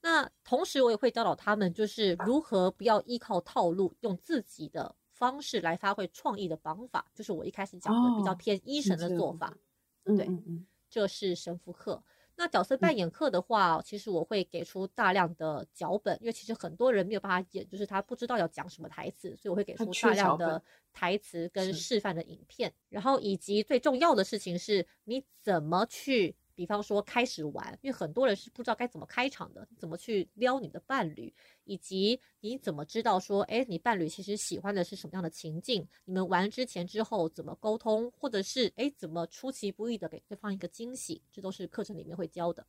那同时，我也会教导他们，就是如何不要依靠套路，用自己的方式来发挥创意的方法，就是我一开始讲的比较偏医神的做法。对，嗯嗯，这是神父课。那角色扮演课的话，其实我会给出大量的脚本，因为其实很多人没有办法演，就是他不知道要讲什么台词，所以我会给出大量的台词跟示范的影片，然后以及最重要的事情是，你怎么去。比方说开始玩，因为很多人是不知道该怎么开场的，怎么去撩你的伴侣，以及你怎么知道说，哎，你伴侣其实喜欢的是什么样的情境？你们玩之前之后怎么沟通，或者是哎，怎么出其不意的给对方一个惊喜？这都是课程里面会教的。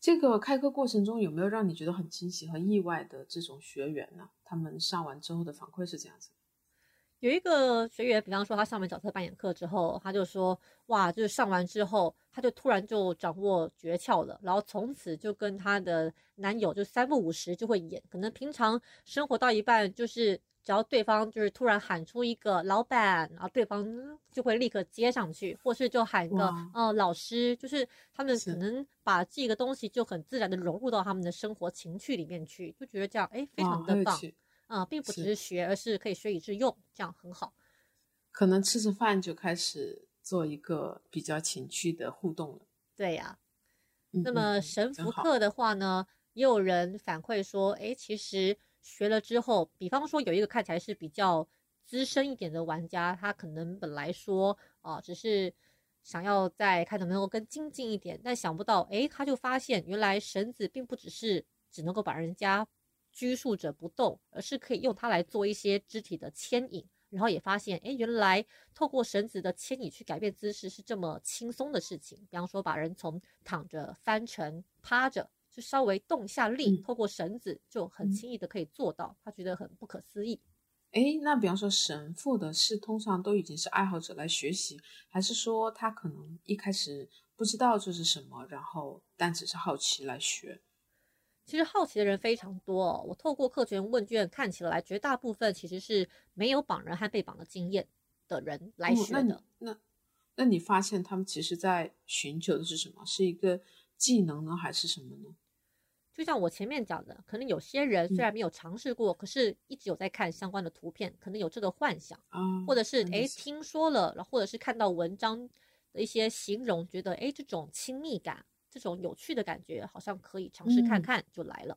这个开课过程中有没有让你觉得很惊喜和意外的这种学员呢？他们上完之后的反馈是这样子。有一个学员，比方说他上完角色扮演课之后，他就说：“哇，就是上完之后，他就突然就掌握诀窍了，然后从此就跟他的男友就三不五时就会演。可能平常生活到一半，就是只要对方就是突然喊出一个老板，然后对方就会立刻接上去，或是就喊个呃老师，就是他们可能把这个东西就很自然的融入到他们的生活情趣里面去，就觉得这样哎非常的棒。”啊，并不只是学，而是可以学以致用，这样很好。可能吃着饭就开始做一个比较情趣的互动了。对呀。那么神符课的话呢，也有人反馈说，哎，其实学了之后，比方说有一个看起来是比较资深一点的玩家，他可能本来说啊，只是想要再看能不能够更精进一点，但想不到，哎，他就发现原来绳子并不只是只能够把人家。拘束着不动，而是可以用它来做一些肢体的牵引，然后也发现，哎，原来透过绳子的牵引去改变姿势是这么轻松的事情。比方说，把人从躺着翻成趴着，就稍微动一下力，透过绳子就很轻易的可以做到，他觉得很不可思议。哎，那比方说神父的是通常都已经是爱好者来学习，还是说他可能一开始不知道这是什么，然后但只是好奇来学？其实好奇的人非常多，我透过课程问卷看起来，绝大部分其实是没有绑人和被绑的经验的人来学的。那那你发现他们其实在寻求的是什么？是一个技能呢，还是什么呢？就像我前面讲的，可能有些人虽然没有尝试过，可是一直有在看相关的图片，可能有这个幻想啊，或者是哎听说了，然后或者是看到文章的一些形容，觉得哎这种亲密感。这种有趣的感觉，好像可以尝试看看，就来了。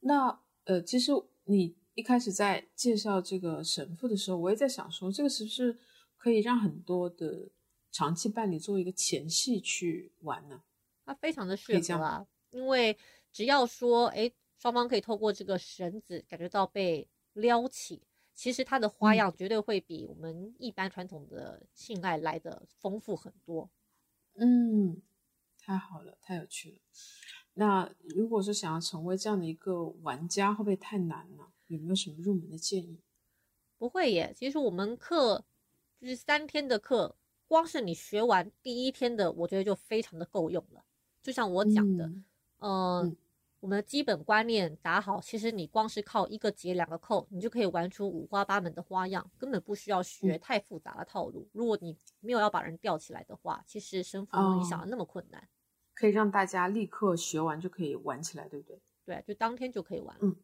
那呃，其实你一开始在介绍这个神父的时候，我也在想说，这个是不是可以让很多的长期伴侣做一个前戏去玩呢？它非常的适合啊，因为只要说，哎，双方可以透过这个绳子感觉到被撩起，其实它的花样绝对会比我们一般传统的性爱来的丰富很多。嗯。太好了，太有趣了。那如果说想要成为这样的一个玩家，会不会太难了？有没有什么入门的建议？不会耶，其实我们课就是三天的课，光是你学完第一天的，我觉得就非常的够用了。就像我讲的，嗯。我们的基本观念打好，其实你光是靠一个结两个扣，你就可以玩出五花八门的花样，根本不需要学太复杂的套路。如果你没有要把人吊起来的话，其实神符没有你想的那么困难，可以让大家立刻学完就可以玩起来，对不对？对，就当天就可以玩。嗯，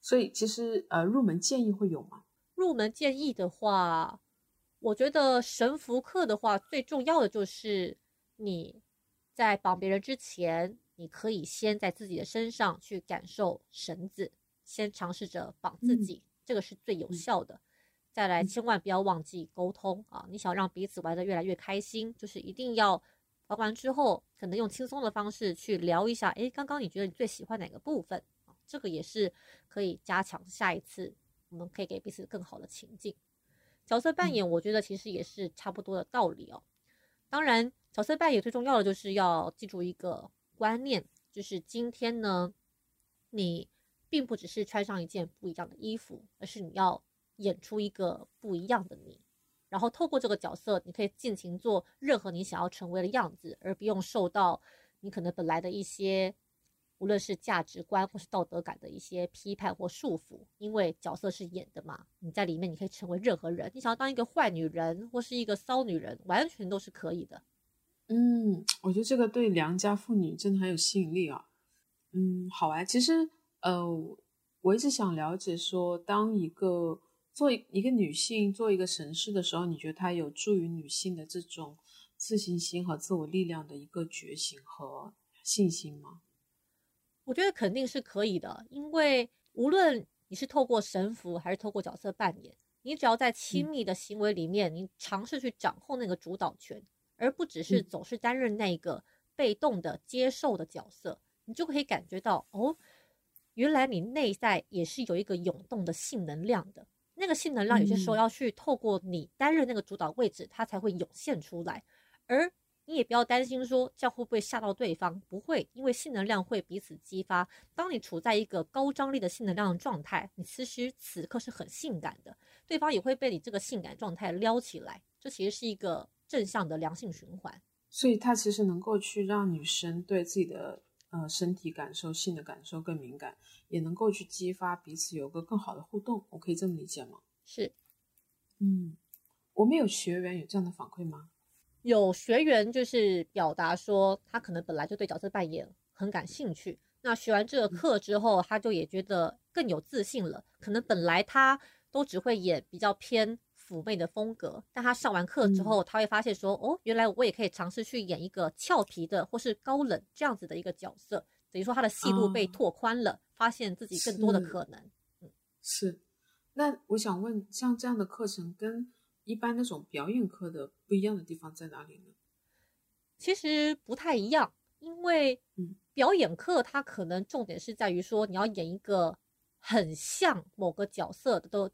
所以其实呃，入门建议会有吗？入门建议的话，我觉得神符课的话，最重要的就是你在绑别人之前。你可以先在自己的身上去感受绳子，先尝试着绑自己，这个是最有效的。再来，千万不要忘记沟通啊！你想让彼此玩得越来越开心，就是一定要玩完之后，可能用轻松的方式去聊一下。诶，刚刚你觉得你最喜欢哪个部分啊？这个也是可以加强下一次，我们可以给彼此更好的情境。角色扮演，我觉得其实也是差不多的道理哦。当然，角色扮演最重要的就是要记住一个。观念就是今天呢，你并不只是穿上一件不一样的衣服，而是你要演出一个不一样的你，然后透过这个角色，你可以尽情做任何你想要成为的样子，而不用受到你可能本来的一些无论是价值观或是道德感的一些批判或束缚。因为角色是演的嘛，你在里面你可以成为任何人，你想要当一个坏女人或是一个骚女人，完全都是可以的。嗯，我觉得这个对良家妇女真的很有吸引力啊。嗯，好啊。其实，呃，我一直想了解说，当一个做一个女性，做一个神师的时候，你觉得它有助于女性的这种自信心和自我力量的一个觉醒和信心吗？我觉得肯定是可以的，因为无论你是透过神符还是透过角色扮演，你只要在亲密的行为里面，你尝试去掌控那个主导权，而不只是总是担任那个被动的接受的角色，你就可以感觉到哦，原来你内在也是有一个涌动的性能量的。那个性能量有些时候要去透过你担任那个主导位置，它才会涌现出来，而。你也不要担心说这样会不会吓到对方，不会，因为性能量会彼此激发。当你处在一个高张力的性能量的状态，你此时此刻是很性感的，对方也会被你这个性感状态撩起来。这其实是一个正向的良性循环。所以它其实能够去让女生对自己的呃身体感受、性的感受更敏感，也能够去激发彼此有个更好的互动。我可以这么理解吗？是，嗯，我们有学员有这样的反馈吗？有学员就是表达说，他可能本来就对角色扮演很感兴趣。那学完这个课之后，他就也觉得更有自信了。可能本来他都只会演比较偏妩媚的风格，但他上完课之后，他会发现说，哦，原来我也可以尝试去演一个俏皮的或是高冷这样子的一个角色。等于说他的戏路被拓宽了，发现自己更多的可能。嗯，是。那我想问，像这样的课程跟一般那种表演课的不一样的地方在哪里呢？其实不太一样，因为表演课它可能重点是在于说你要演一个很像某个角色的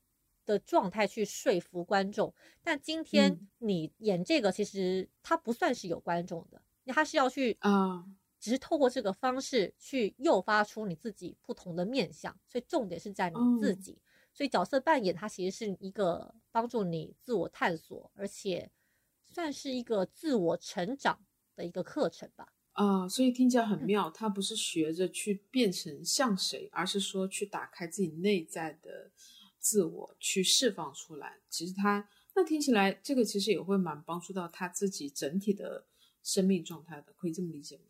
的状态去说服观众。但今天你演这个，其实它不算是有观众的，它是要去啊，只是透过这个方式去诱发出你自己不同的面相，所以重点是在你自己。所以角色扮演它其实是一个帮助你自我探索，而且算是一个自我成长的一个课程吧。啊，所以听起来很妙。它不是学着去变成像谁，而是说去打开自己内在的自我，去释放出来。其实他那听起来，这个其实也会蛮帮助到他自己整体的生命状态的。可以这么理解吗？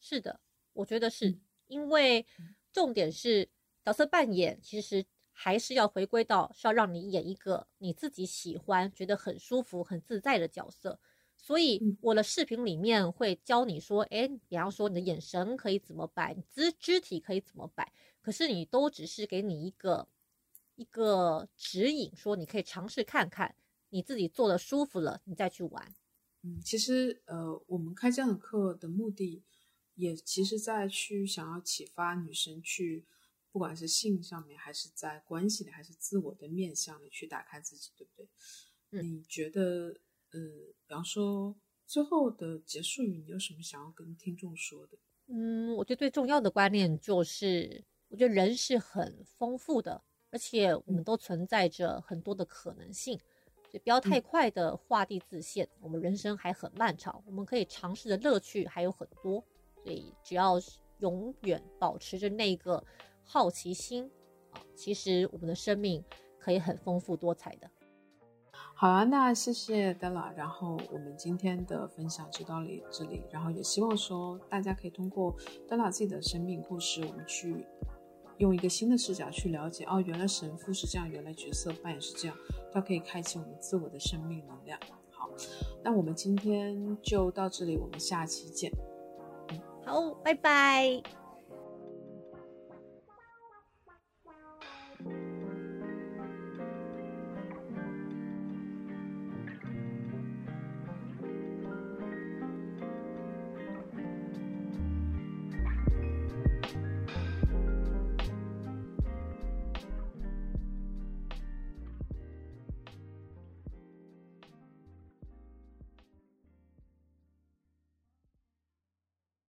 是的，我觉得是因为重点是角色扮演，其实。还是要回归到是要让你演一个你自己喜欢、觉得很舒服、很自在的角色。所以我的视频里面会教你说，哎，比方说你的眼神可以怎么摆，肢肢体可以怎么摆。可是你都只是给你一个一个指引，说你可以尝试看看，你自己做的舒服了，你再去玩。嗯，其实呃，我们开这样的课的目的，也其实在去想要启发女生去。不管是性上面，还是在关系里，还是自我的面向里，去打开自己，对不对？你觉得，呃，比方说最后的结束语，你有什么想要跟听众说的？嗯，我觉得最重要的观念就是，我觉得人是很丰富的，而且我们都存在着很多的可能性，所以不要太快的画地自限。我们人生还很漫长，我们可以尝试的乐趣还有很多，所以只要永远保持着那个。好奇心啊，其实我们的生命可以很丰富多彩的。好啊，那谢谢 Della，然后我们今天的分享就到这里，然后也希望说大家可以通过 Della 自己的生命故事，我们去用一个新的视角去了解哦原来神父是这样原来角色扮演是这样它可以开启我们自我的生命能量。好那我们今天就到这里我们下期见。好拜拜。